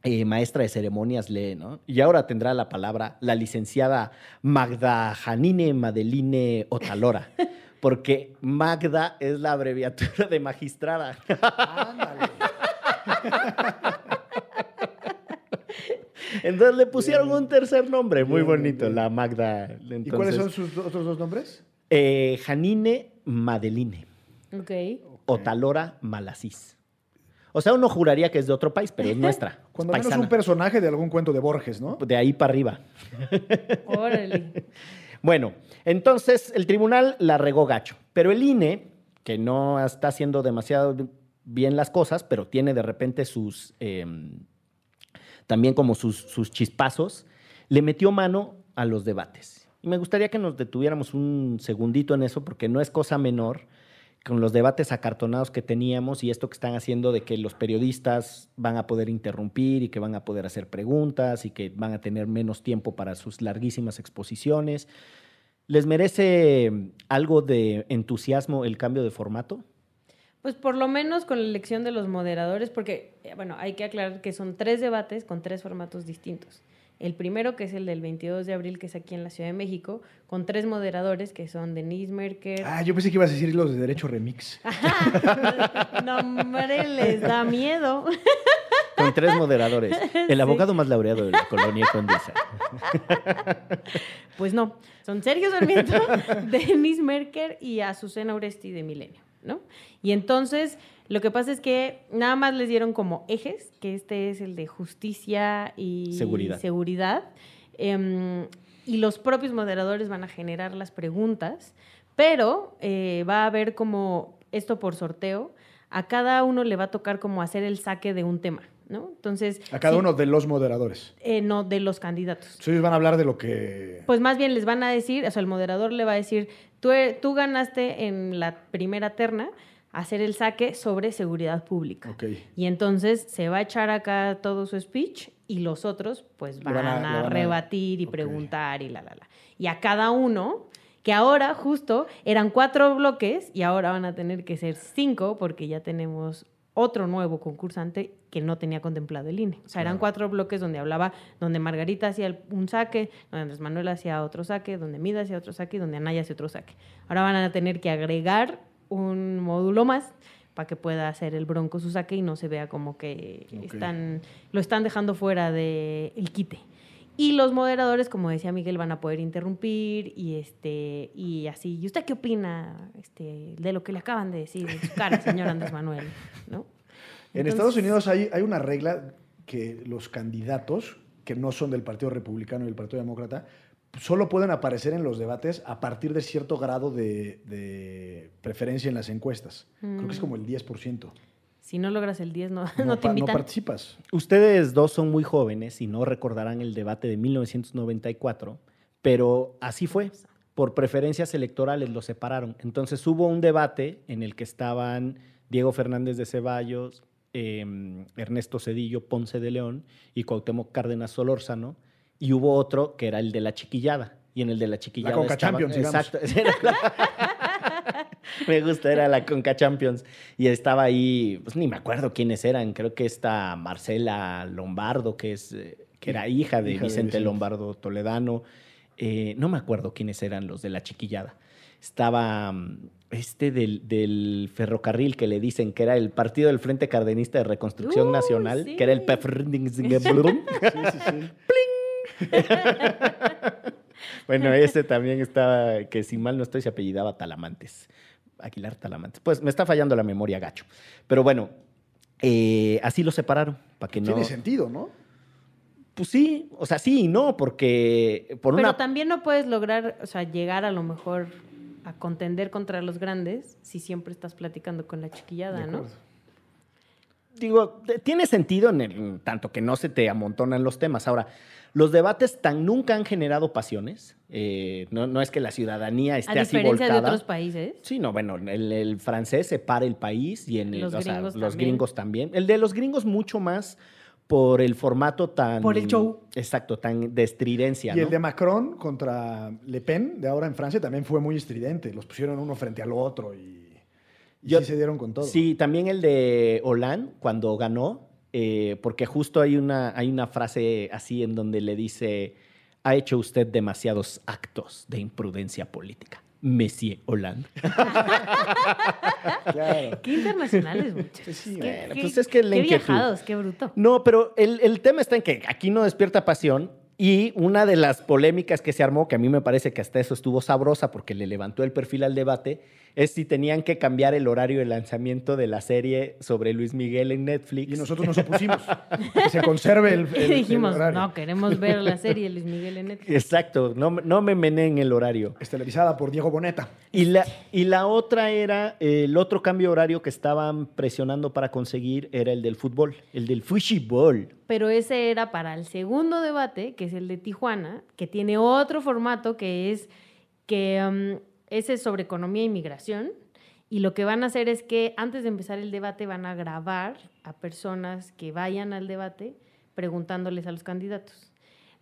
eh, maestra de ceremonias lee, ¿no? Y ahora tendrá la palabra la licenciada Magda Janine Madeline Otalora. Porque Magda es la abreviatura de magistrada. Ándale. Entonces le pusieron un tercer nombre muy bonito, la Magda. Entonces, ¿Y cuáles son sus otros dos nombres? Eh, Janine Madeline. Okay. O Talora Malasís. O sea, uno juraría que es de otro país, pero es nuestra. es Cuando menos paisana. un personaje de algún cuento de Borges, ¿no? De ahí para arriba. Órale. Bueno, entonces el tribunal la regó gacho, pero el INE, que no está haciendo demasiado bien las cosas, pero tiene de repente sus, eh, también como sus, sus chispazos, le metió mano a los debates. Y me gustaría que nos detuviéramos un segundito en eso, porque no es cosa menor con los debates acartonados que teníamos y esto que están haciendo de que los periodistas van a poder interrumpir y que van a poder hacer preguntas y que van a tener menos tiempo para sus larguísimas exposiciones. ¿Les merece algo de entusiasmo el cambio de formato? Pues por lo menos con la elección de los moderadores, porque, eh, bueno, hay que aclarar que son tres debates con tres formatos distintos. El primero, que es el del 22 de abril, que es aquí en la Ciudad de México, con tres moderadores, que son Denise Merker. Ah, yo pensé que ibas a decir los de Derecho Remix. no, hombre, les da miedo. Con tres moderadores. El Sí. abogado más laureado de la colonia Condesa. Pues no, son Sergio Sarmiento, Denise Merker y Azucena Oresti de Milenio, ¿no? Y entonces, lo que pasa es que nada más les dieron como ejes, que este es el de justicia y Seguridad. seguridad, em, y los propios moderadores van a generar las preguntas, pero eh, va a haber como esto por sorteo, a cada uno le va a tocar como hacer el saque de un tema, ¿no? Entonces, A cada sí, uno de los moderadores. eh, no de los candidatos. Entonces ellos van a hablar de lo que... Pues más bien les van a decir, o sea, el moderador le va a decir, tú, e- tú ganaste en la primera terna hacer el saque sobre seguridad pública. Ok. Y entonces se va a echar acá todo su speech y los otros pues van, van a- a, lo van a- rebatir y preguntar y la, la, la. Y a cada uno, que ahora justo eran cuatro bloques y ahora van a tener que ser cinco porque ya tenemos otro nuevo concursante que no tenía contemplado el INE. O sea, eran cuatro bloques donde hablaba, donde Margarita hacía un saque, donde Andrés Manuel hacía otro saque, donde Mida hacía otro saque y donde Anaya hacía otro saque. Ahora van a tener que agregar un módulo más para que pueda hacer el bronco su saque y no se vea como que están, lo están dejando fuera del el quite. Y los moderadores, como decía Miguel, van a poder interrumpir y este y así. ¿Y usted qué opina este, de lo que le acaban de decir en su cara, señor Andrés Manuel? ¿No? En Entonces- Estados Unidos hay, hay una regla que los candidatos que no son del Partido Republicano y del Partido Demócrata solo pueden aparecer en los debates a partir de cierto grado de, de preferencia en las encuestas. Creo que es Mm. como el 10%. Si no logras el 10, no, no, No, te pa- no invitan. participas. Ustedes dos son muy jóvenes y no recordarán el debate de 1994, pero así fue. Por preferencias electorales los separaron. Entonces hubo un debate en el que estaban Diego Fernández de Ceballos, eh, Ernesto Cedillo Ponce de León y Cuauhtémoc Cárdenas Solórzano, y hubo otro que era el de la chiquillada. Y en el de la chiquillada Conca estaba- Champions. Exacto. era la- me gusta, era la Conca Champions. Y estaba ahí, pues ni me acuerdo quiénes eran. Creo que está Marcela Lombardo, que, es, eh, que era hija de Hija Vicente. Lombardo Toledano. Eh, no me acuerdo quiénes eran los de la chiquillada. Estaba mm, este del, del ferrocarril que le dicen que era el Partido del Frente Cardenista de Reconstrucción Nacional, sí. que era el PEFRNDING. Sí, sí, sí. Bueno, ese también estaba, que si mal no estoy, se apellidaba Talamantes. Aguilar Talamantes. Pues me está fallando la memoria, gacho. Pero bueno, eh, así lo separaron, para que no... Tiene sentido, ¿no? Pues sí, o sea, sí y no, porque por Pero una... también no puedes lograr, o sea, llegar a lo mejor a contender contra los grandes si siempre estás platicando con la chiquillada, ¿no? Digo, tiene sentido en el- tanto que no se te amontonan los temas. Ahora, los debates tan nunca han generado pasiones. eh, no, no es que la ciudadanía A esté así diferencia de volcada. otros países. Sí, no, bueno, el, el francés separa el país y en el- Los o sea, gringos los también. gringos también. El de los gringos mucho más por el formato tan... Por el show. Exacto, tan de estridencia, Y ¿no? el de Macron contra Le Pen, de ahora en Francia, también fue muy estridente. Los pusieron uno frente al otro y, y Yo- sí se dieron con todo. Sí, también el de Hollande cuando ganó, eh, porque justo hay una, hay una frase así en donde le dice, ha hecho usted demasiados actos de imprudencia política. Monsieur Hollande. Claro. Qué internacionales, muchachos. Sí, bueno, pues es que la Qué inquietud. viajados, qué bruto. No, pero el, el tema está en que aquí no despierta pasión Y una de las polémicas que se armó, que a mí me parece que hasta eso estuvo sabrosa porque le levantó el perfil al debate, es si tenían que cambiar el horario de lanzamiento de la serie sobre Luis Miguel en Netflix. Y nosotros nos opusimos. que se conserve el, el- Y dijimos, el horario. no, queremos ver la serie de Luis Miguel en Netflix. Exacto, no, me- no me meneen el horario. Es televisada por Diego Boneta. Y la, y la otra era, el otro cambio horario que estaban presionando para conseguir era el del fútbol, el del fútbol. Pero ese era para el segundo debate, que es el de Tijuana, que tiene otro formato que es que um, ese es sobre economía e inmigración. Y lo que van a hacer es que antes de empezar el debate van a grabar a personas que vayan al debate preguntándoles a los candidatos.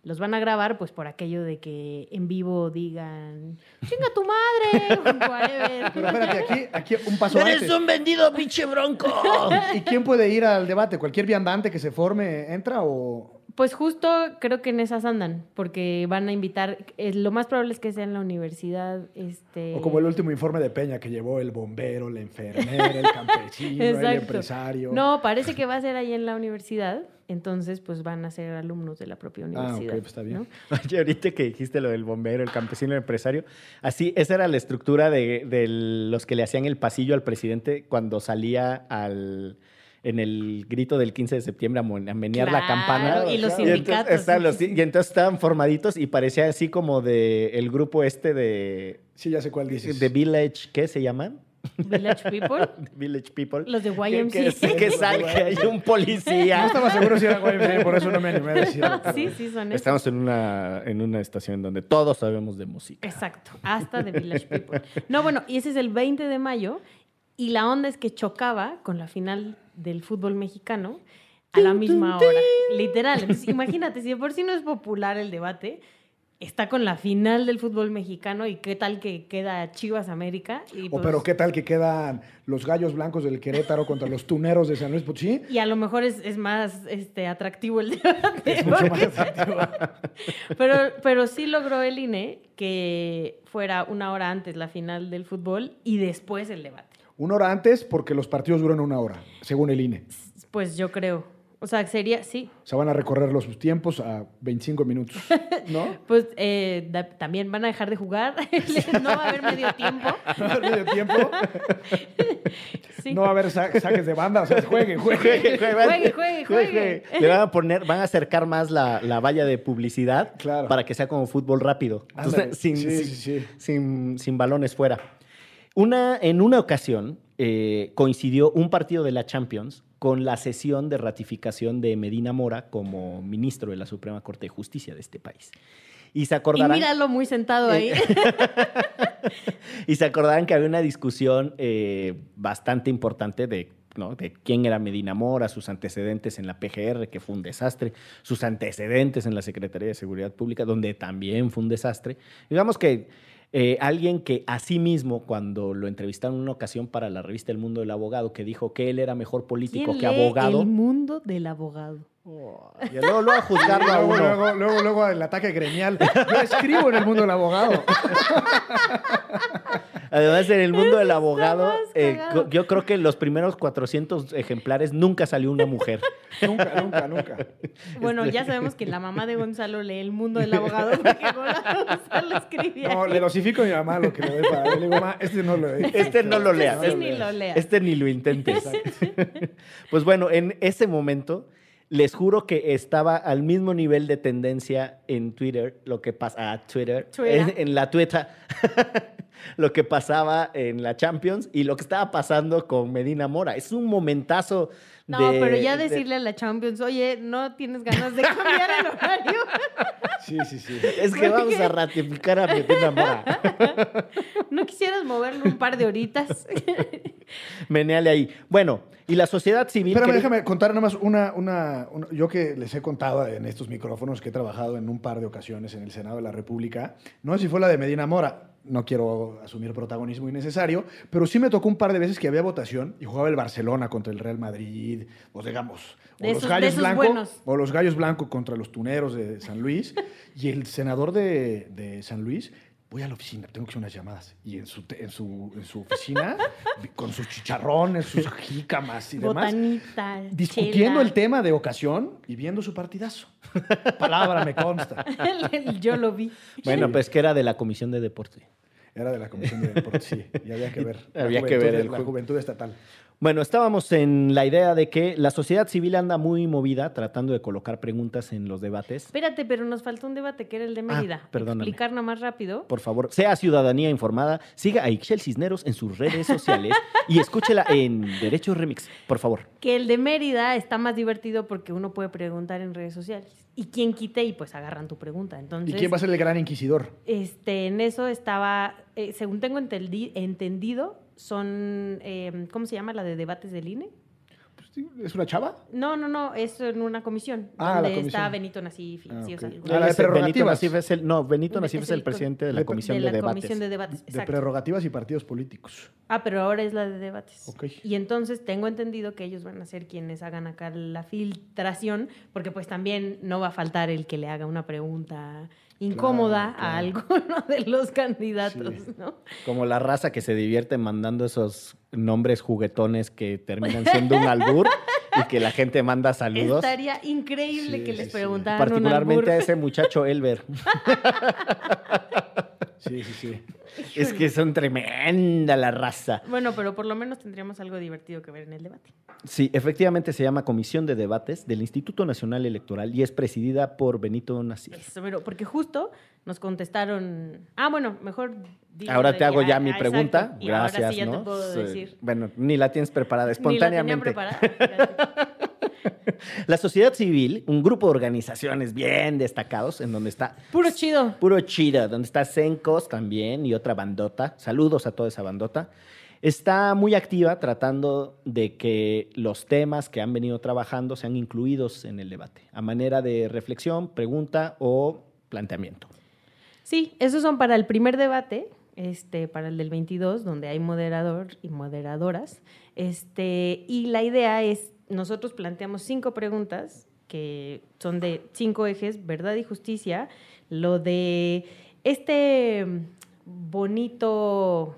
Los van a grabar pues por aquello de que en vivo digan, chinga tu madre. Pero espérate, aquí, aquí un paso antes. vendido, pinche bronco! ¿Y quién puede ir al debate? ¿Cualquier viandante que se forme entra o...? Pues justo creo que en esas andan, porque van a invitar, eh, lo más probable es que sea en la universidad, este... O como el último informe de Peña que llevó el bombero, la enfermera, el campesino, el empresario. No, parece que va a ser ahí en la universidad, entonces pues van a ser alumnos de la propia Ah, ok, universidad. pues está bien. ¿no? Oye, ahorita que dijiste lo del bombero, el campesino, el empresario, así, esa era la estructura de, de los que le hacían el pasillo al presidente cuando salía al en el grito del 15 de septiembre a, menear la campana. y los entonces sindicatos, los- y entonces estaban formaditos y parecía así como de el grupo este de, Sí, ya sé cuál dices. de Village, ¿qué se llaman? Village People, Village People. los de Que, que, YMCA. que salga hay un No policía. estaba seguro si era YMCA, por eso no me animé a decirlo. sí, sí, son esos. Estamos en una, en una estación donde todos sabemos de música. Exacto, hasta de Village People. No, bueno, y ese es el 20 de mayo y la onda es que chocaba con la final del fútbol mexicano a la misma hora, literal. Entonces, imagínate, si de por sí no es popular el debate, está con la final del fútbol mexicano y qué tal que queda Chivas América. Y, O pues, pero qué tal que quedan los gallos blancos del Querétaro contra los tuneros de San Luis Potosí. y a lo mejor es, es más este, atractivo el debate. Es mucho más atractivo. Pero, pero sí logró el INE que fuera una hora antes la final del fútbol y después el debate. Una hora antes, porque los partidos duran una hora, según el INE. Pues yo creo. O sea, sería, sí. O sea, van a recorrer los tiempos a 25 minutos, ¿no? Pues eh, da- también van a dejar de jugar. no va a haber medio tiempo. No va a haber medio tiempo, Sí. no va a haber sa- saques de banda, o sea, jueguen, jueguen. Juegue, Juegue, juegue, juegue. Le van a poner, van a acercar más la, la valla de publicidad Claro. para que sea como fútbol rápido. Entonces, Ándale. sin, Sí, sin- sí, sí. sin- sin balones fuera. Una, en una ocasión eh, coincidió un partido de la Champions con la sesión de ratificación de Medina Mora como ministro de la Suprema Corte de Justicia de este país. Y se Y acordarán. míralo muy sentado ahí. Y se acordarán que había una discusión eh, bastante importante de, ¿no? de quién era Medina Mora, sus antecedentes en la PGR, que fue un desastre, sus antecedentes en la Secretaría de Seguridad Pública, donde también fue un desastre. Digamos que eh, alguien que a sí mismo, cuando lo entrevistaron en una ocasión para la revista El Mundo del Abogado, que dijo que él era mejor político ¿Quién que lee abogado. El mundo del abogado. Y luego, luego a juzgarlo a Luego, uno. luego, luego, luego el ataque gremial. Yo escribo en el mundo del abogado. Además, en el mundo del abogado, eh, yo creo que en los primeros 400 ejemplares nunca salió una mujer. Nunca, nunca, nunca. Bueno, ya sabemos que la mamá de Gonzalo lee el mundo del abogado porque Gonzalo escribía. No, le dosifico a mi mamá lo que le doy para él. Le digo, ma, este no lo Este no lo lea. Sí, ni lo leas. Este ni lo intentes. Pues bueno, en ese momento les juro que estaba al mismo nivel de tendencia en Twitter, lo que pasa a Twitter, Twitter. En, en la Twitter, lo que pasaba en la Champions y lo que estaba pasando con Medina Mora. Es un momentazo No, de- pero ya de- decirle a la Champions, oye, ¿no tienes ganas de cambiar el horario? Sí, sí, sí. es que vamos a ratificar a Medina Mora. ¿No quisieras moverlo un par de horitas? Meneale ahí. Bueno, y la sociedad civil. Espérame, déjame contar nada más una, una, una- Yo que les he contado en estos micrófonos que he trabajado en un par de ocasiones en el Senado de la República. No sé si fue la de Medina Mora. No quiero asumir protagonismo innecesario, pero sí me tocó un par de veces que había votación y jugaba el Barcelona contra el Real Madrid, o digamos, o De los esos- Gallos Blancos, o los Gallos Blancos contra los Tuneros de San Luis, y el senador de, de San Luis voy a la oficina, tengo que hacer unas llamadas. Y en su, en su, en su oficina, con sus chicharrones, sus jícamas y demás, Botanita. discutiendo chela. el tema de ocasión y viendo su partidazo. Palabra me consta. Yo lo vi. Bueno, Sí. pues que era de la Comisión de Deporte. Era de la Comisión de Deportes, sí. Y había que ver. la Había que ver de- el la juventud estatal. Bueno, estábamos en la idea de que la sociedad civil anda muy movida tratando de colocar preguntas en los debates. Espérate, pero nos faltó un debate que era el de Mérida. Ah, perdóname. Explicar más rápido. Por favor, sea ciudadanía informada, siga a Ixchel Cisneros en sus redes sociales y escúchela en Derecho Remix, por favor. Que el de Mérida está más divertido porque uno puede preguntar en redes sociales. Y quien quite y pues agarran tu pregunta. Entonces, ¿Y quién va a ser el gran inquisidor? este, en eso estaba, eh, según tengo entendi- entendido, son, eh, ¿cómo se llama la de debates del INE? Pues, ¿Es una chava? No, no, no, es en una comisión. Ah, la donde comisión. está Benito Nasif. Ah, sí, o sea, Ah, la de Ese Benito prerrogativas. Nasif es el, no, Benito Nasif es es el presidente de la de- Comisión de de, la Debates. comisión de debates. De exacto. prerrogativas y partidos políticos. Ah, pero ahora es la de debates. Ok. Y entonces tengo entendido que ellos van a ser quienes hagan acá la filtración, porque pues también no va a faltar el que le haga una pregunta incómoda Claro, a alguno de los candidatos, Sí. ¿no? Como la raza que se divierte mandando esos nombres juguetones que terminan siendo un albur y que la gente manda saludos. Estaría increíble Sí, que les preguntaran Particularmente un a ese muchacho Elber. Sí, sí, sí. es que son tremenda la raza. Bueno, pero por lo menos tendríamos algo divertido que ver en el debate. Sí, efectivamente se llama Comisión de Debates del Instituto Nacional Electoral y es presidida por Benito Nasif. Eso, pero porque justo nos contestaron. Ah, bueno, mejor. Digo Ahora te hago ya ah, mi ah, pregunta. exacto. Y Gracias, ahora sí ya ¿no? te puedo Sí. decir. Bueno, ni la tienes preparada espontáneamente. Ni la tenía preparada. La sociedad civil, un grupo de organizaciones bien destacados, en donde está Puro chido. puro chida, donde está Sencos también y otra bandota. Saludos a toda esa bandota. Está muy activa tratando de que los temas que han venido trabajando sean incluidos en el debate, a manera de reflexión, pregunta o planteamiento. Sí, esos son para el primer debate, este, para el del 22, donde hay moderador y moderadoras. Este, y la idea es, nosotros planteamos cinco preguntas que son de cinco ejes, verdad y justicia, lo de este bonito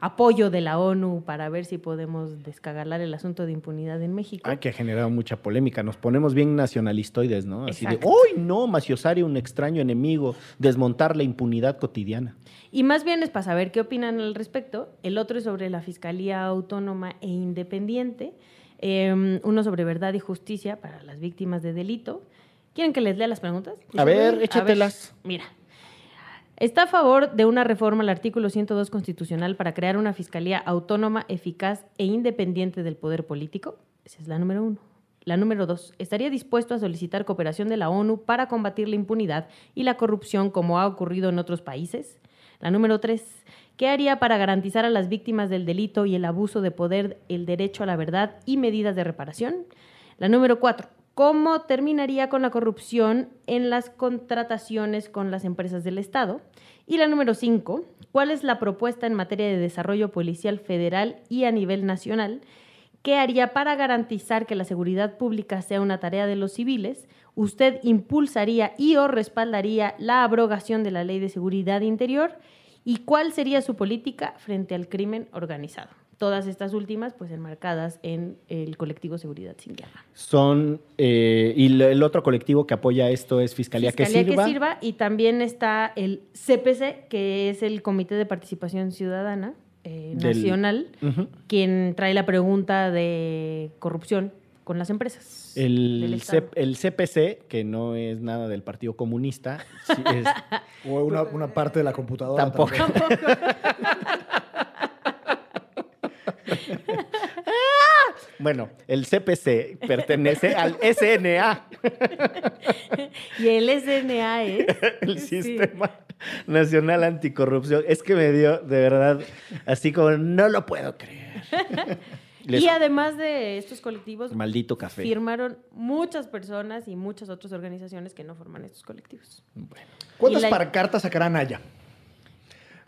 apoyo de la ONU para ver si podemos descagalar el asunto de impunidad en México. Ay, que ha generado mucha polémica. Nos ponemos bien nacionalistoides, ¿no? Así Exacto. de, ¡Uy, no! Maciosare, un extraño enemigo, desmontar la impunidad cotidiana. Y más bien es para saber qué opinan al respecto. El otro es sobre la Fiscalía Autónoma e Independiente. Eh, uno sobre verdad y justicia para las víctimas de delito. ¿Quieren que les lea las preguntas? A ver, ver, échatelas. mira. ¿Está a favor de una reforma al artículo 102 constitucional para crear una fiscalía autónoma, eficaz e independiente del poder político? Esa es la número uno. La número dos, ¿estaría dispuesto a solicitar cooperación de la ONU para combatir la impunidad y la corrupción como ha ocurrido en otros países? La número tres, ¿qué haría para garantizar a las víctimas del delito y el abuso de poder el derecho a la verdad y medidas de reparación? La número cuatro, ¿cómo terminaría con la corrupción en las contrataciones con las empresas del Estado? Y la número cinco, ¿cuál es la propuesta en materia de desarrollo policial federal y a nivel nacional? ¿Qué haría para garantizar que la seguridad pública sea una tarea de los civiles? ¿Usted impulsaría y o respaldaría la abrogación de la Ley de Seguridad Interior? ¿Y cuál sería su política frente al crimen organizado? Todas estas últimas, pues enmarcadas en el colectivo Seguridad Sin Guerra. Son, eh, y el otro colectivo que apoya esto es Fiscalía, Fiscalía que Sirva. y también está el CPC, que es el Comité de Participación Ciudadana eh, Del- Nacional, quien trae la pregunta de corrupción con las empresas. El. C- el CPC, que no es nada del Partido Comunista, sí es- O una, una parte de la computadora. Tampoco. bueno, el CPC pertenece al SNA, Y el SNA es... el Sí. Sistema Nacional Anticorrupción. Es que me dio, de verdad, así como, no lo puedo creer. Les- Y además de estos colectivos, Maldito café. firmaron muchas personas y muchas otras organizaciones que no forman estos colectivos. Bueno. ¿Cuántas la- pancartas sacará Naya?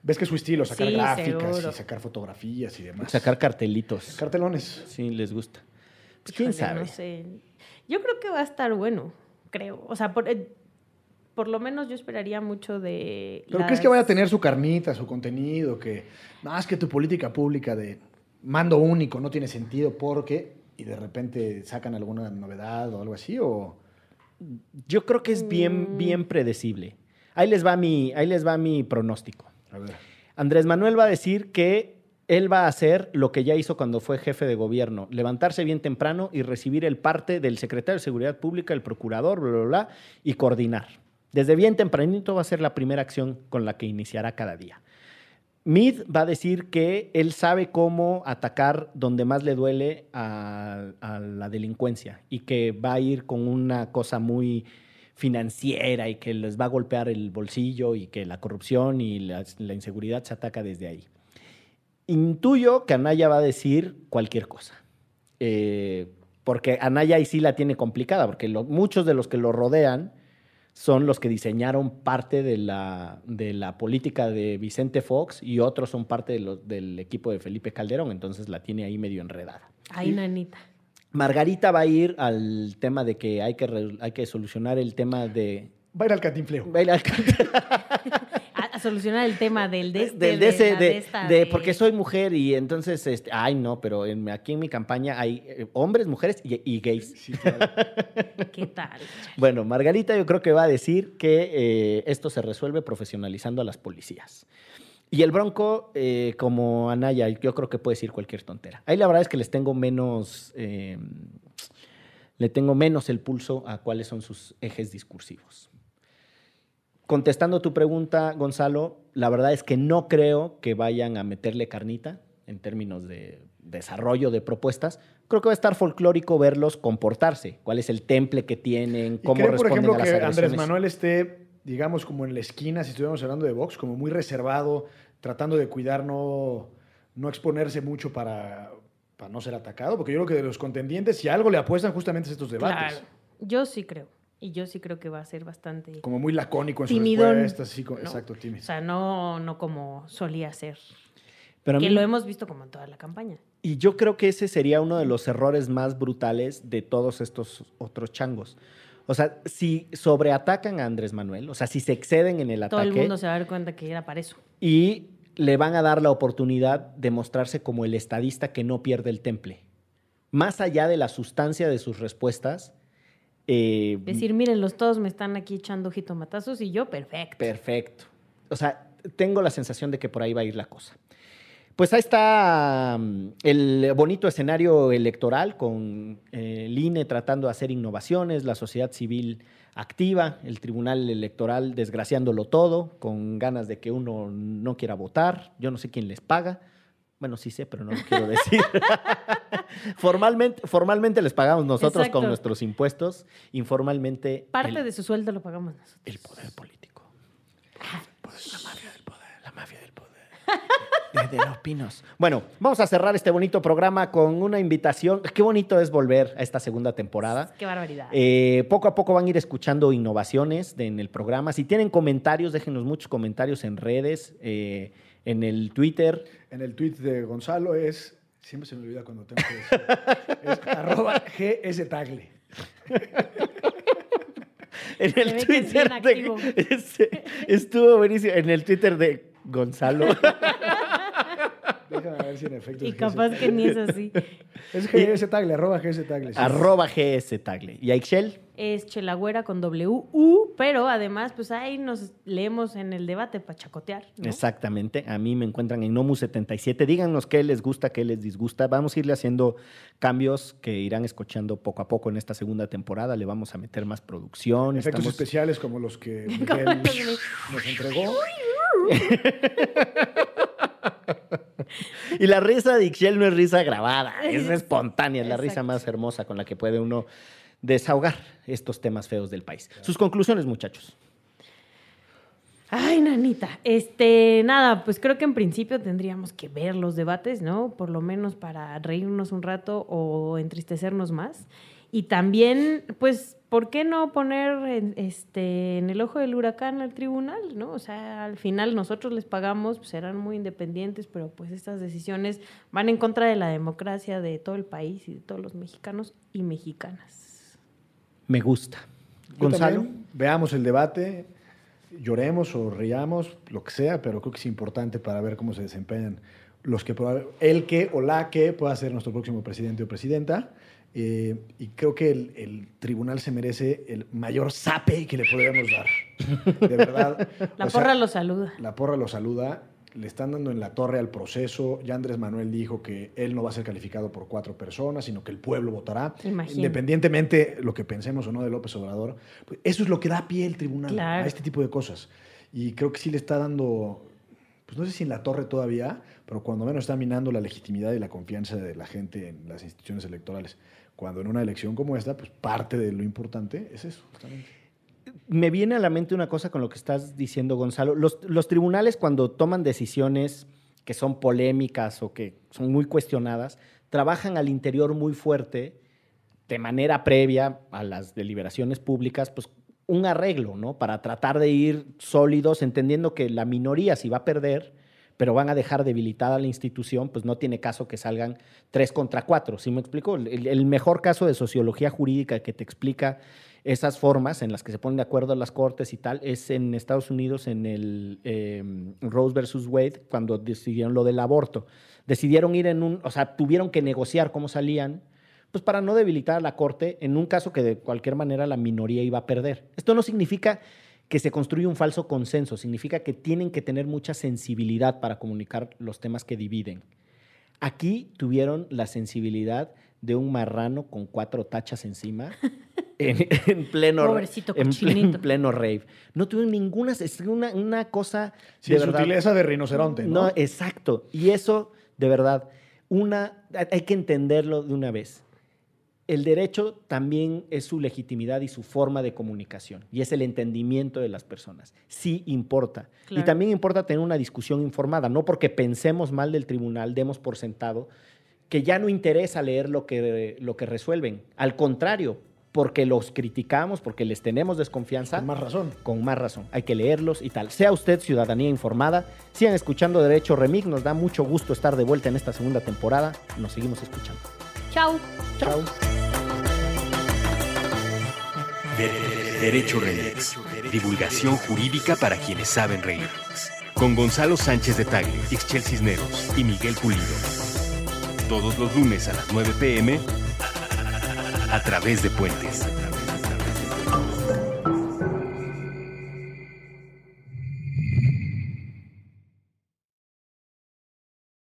¿Ves que es su estilo? Sacar Sí, gráficas seguro. y sacar fotografías y demás. Sacar cartelitos. Cartelones. Sí, les gusta. Pues quién Híjole, sabe. No sé. Yo creo que va a estar bueno, creo. O sea, por- eh, por lo menos yo esperaría mucho de. ¿Pero crees que vaya a tener su carnita, su contenido? Que más que tu política pública de mando único no tiene sentido porque. y de repente sacan alguna novedad o algo así, o. Yo creo que es bien, Mm. bien predecible. Ahí les va mi, ahí les va mi pronóstico. A ver. Andrés Manuel va a decir que él va a hacer lo que ya hizo cuando fue jefe de gobierno, levantarse bien temprano y recibir el parte del secretario de Seguridad Pública, el procurador, bla, bla, bla, y coordinar. Desde bien tempranito va a ser la primera acción con la que iniciará cada día. Mid va a decir que él sabe cómo atacar donde más le duele a, la delincuencia y que va a ir con una cosa muy financiera y que les va a golpear el bolsillo y que la corrupción y la, inseguridad se ataca desde ahí. Intuyo que Anaya va a decir cualquier cosa. Eh, porque Anaya ahí sí la tiene complicada, porque muchos de los que lo rodean son los que diseñaron parte de la, de la política de Vicente Fox y otros son parte de los- del equipo de Felipe Calderón, entonces la tiene ahí medio enredada. Ay, nanita. Margarita va a ir al tema de que hay que, re- hay que solucionar el tema de... Va a ir al catinfleo. va a ir al- solucionar el tema del de este, del de ese, de, esta, de porque soy mujer y entonces, este, ay no, pero en- aquí en mi campaña hay eh, hombres, mujeres y, y gays. Sí, claro. ¿Qué tal? Bueno, Margarita yo creo que va a decir que eh, esto se resuelve profesionalizando a las policías. Y el Bronco, eh, como Anaya, yo creo que puede decir cualquier tontera. Ahí la verdad es que les tengo menos, eh, le tengo menos el pulso a cuáles son sus ejes discursivos. Contestando tu pregunta, Gonzalo, la verdad es que no creo que vayan a meterle carnita en términos de desarrollo de propuestas. Creo que va a estar folclórico verlos comportarse, cuál es el temple que tienen, ¿Y cómo creen, por responden ejemplo, a las que agresiones. Andrés Manuel esté, digamos, como en la esquina, si estuviéramos hablando de Vox, como muy reservado, tratando de cuidar no, no exponerse mucho para, para no ser atacado? Porque yo creo que de los contendientes, si algo le apuestan justamente es estos debates. Claro. Yo sí creo. Y yo sí creo que va a ser bastante. Como muy lacónico en sus Timidón, respuestas. así como- ¿no? Exacto, O tímido. sea, no, no como solía ser. Pero que mí- lo hemos visto como en toda la campaña. Y yo creo que ese sería uno de los errores más brutales de todos estos otros changos. O sea, si sobreatacan a Andrés Manuel, o sea, si se exceden en el Todo ataque el mundo se va a dar cuenta que era para eso. y le van a dar la oportunidad de mostrarse como el estadista que no pierde el temple. Más allá de la sustancia de sus respuestas, eh, Decir, miren, los todos me están aquí echando jitomatazos y yo, perfecto. Perfecto. O sea, tengo la sensación de que por ahí va a ir la cosa. Pues ahí está mm, el bonito escenario electoral con eh, el INE tratando de hacer innovaciones, la sociedad civil activa, el tribunal electoral desgraciándolo todo, con ganas de que uno no quiera votar. Yo no sé quién les paga. Bueno, sí sé, pero no lo quiero decir. formalmente, formalmente les pagamos nosotros con nuestros impuestos, informalmente Parte el- de su sueldo lo pagamos nosotros. el poder político. La mafia del poder. La mafia del poder. De, de los pinos. Bueno, vamos a cerrar este bonito programa con una invitación. Qué bonito es volver a esta segunda temporada. Qué barbaridad. Eh, poco a poco van a ir escuchando innovaciones de- en el programa. Si tienen comentarios, déjenos muchos comentarios en redes, eh, en el Twitter. En el tweet de Gonzalo es. Siempre se me olvida cuando tengo que decir. es arroba GS Tagle. En el Twitter de- estuvo buenísimo. En el Twitter de Gonzalo. Déjame ver si en efecto y es capaz GS que ni es así. Es GS Tagle, arroba GS Tagle. sí. arroba GS Tagle. ¿Y Aixel? Es Chelagüera con W, U, pero además, pues ahí nos leemos en el debate para chacotear. ¿no? Exactamente. A mí me encuentran en Nomu77. Díganos qué les gusta, qué les disgusta. Vamos a irle haciendo cambios que irán escuchando poco a poco en esta segunda temporada. Le vamos a meter más producción. Efectos Estamos- especiales como los que Miguel nos entregó. Y la risa de Ixchel no es risa grabada, es espontánea, es la risa más hermosa con la que puede uno desahogar estos temas feos del país. Sus conclusiones, muchachos. Ay, nanita. Este, nada, pues creo que en principio tendríamos que ver los debates, ¿no? Por lo menos para reírnos un rato o entristecernos más. Y también, pues, ¿por qué no poner en, este, en el ojo del huracán al tribunal, ¿no? O sea, al final nosotros les pagamos, pues, serán muy independientes, pero pues estas decisiones van en contra de la democracia de todo el país y de todos los mexicanos y mexicanas. Me gusta. Yo Gonzalo. también. veamos el debate, lloremos o riamos, lo que sea, pero creo que es importante para ver cómo se desempeñan los que el que o la que pueda ser nuestro próximo presidente o presidenta. Eh, y creo que el, el tribunal se merece el mayor sape que le podríamos dar. De verdad. La O sea, porra lo saluda. la porra lo saluda, le están dando en la torre al proceso. Ya Andrés Manuel dijo que él no va a ser calificado por cuatro personas, sino que el pueblo votará. Imagínate. Independientemente lo que pensemos o no de López Obrador, pues eso es lo que da pie el tribunal Claro. a este tipo de cosas. Y creo que sí le está dando, pues no sé si en la torre todavía, pero cuando menos está minando la legitimidad y la confianza de la gente en las instituciones electorales. Cuando en una elección como esta, pues parte de lo importante es eso, justamente. Me viene a la mente una cosa con lo que estás diciendo, Gonzalo. Los, tribunales cuando toman decisiones que son polémicas o que son muy cuestionadas, trabajan al interior muy fuerte, de manera previa a las deliberaciones públicas, pues un arreglo, ¿no? Para tratar de ir sólidos, entendiendo que la minoría si va a perder, pero van a dejar debilitada la institución, pues no tiene caso que salgan tres contra cuatro. ¿Sí me explico? El mejor caso de sociología jurídica que te explica esas formas en las que se ponen de acuerdo las cortes y tal es en Estados Unidos en el eh, Rose versus Wade cuando decidieron lo del aborto. Decidieron ir en un, o sea, tuvieron que negociar cómo salían, pues para no debilitar a la corte en un caso que de cualquier manera la minoría iba a perder. Esto no significa que se construye un falso consenso, significa que tienen que tener mucha sensibilidad para comunicar los temas que dividen. Aquí tuvieron la sensibilidad de un marrano con cuatro tachas encima en, en pleno Pobrecito en, cochinito. en pleno rave. No tuvieron ninguna es una, una cosa Sí, de es verdad. sutileza de rinoceronte, ¿no? No, exacto. Y eso, de verdad, una, hay que entenderlo de una vez. El derecho también es su legitimidad y su forma de comunicación, y es el entendimiento de las personas. Sí importa. Y también importa tener una discusión informada, no porque pensemos mal del tribunal, demos por sentado que ya no interesa leer lo que, lo que resuelven. Al contrario, porque los criticamos, porque les tenemos desconfianza, Con más razón. con más razón. Hay que leerlos y tal. Sea usted ciudadanía informada. Sigan escuchando Derecho Remix. Nos da mucho gusto estar de vuelta en esta segunda temporada. Nos seguimos escuchando. Chao. Chao. De- Derecho Remix. Divulgación jurídica para quienes saben reír. Con Gonzalo Sánchez de Tagle, Ixchel Cisneros y Miguel Pulido. Todos los lunes a las 9 pm a través de Puentes.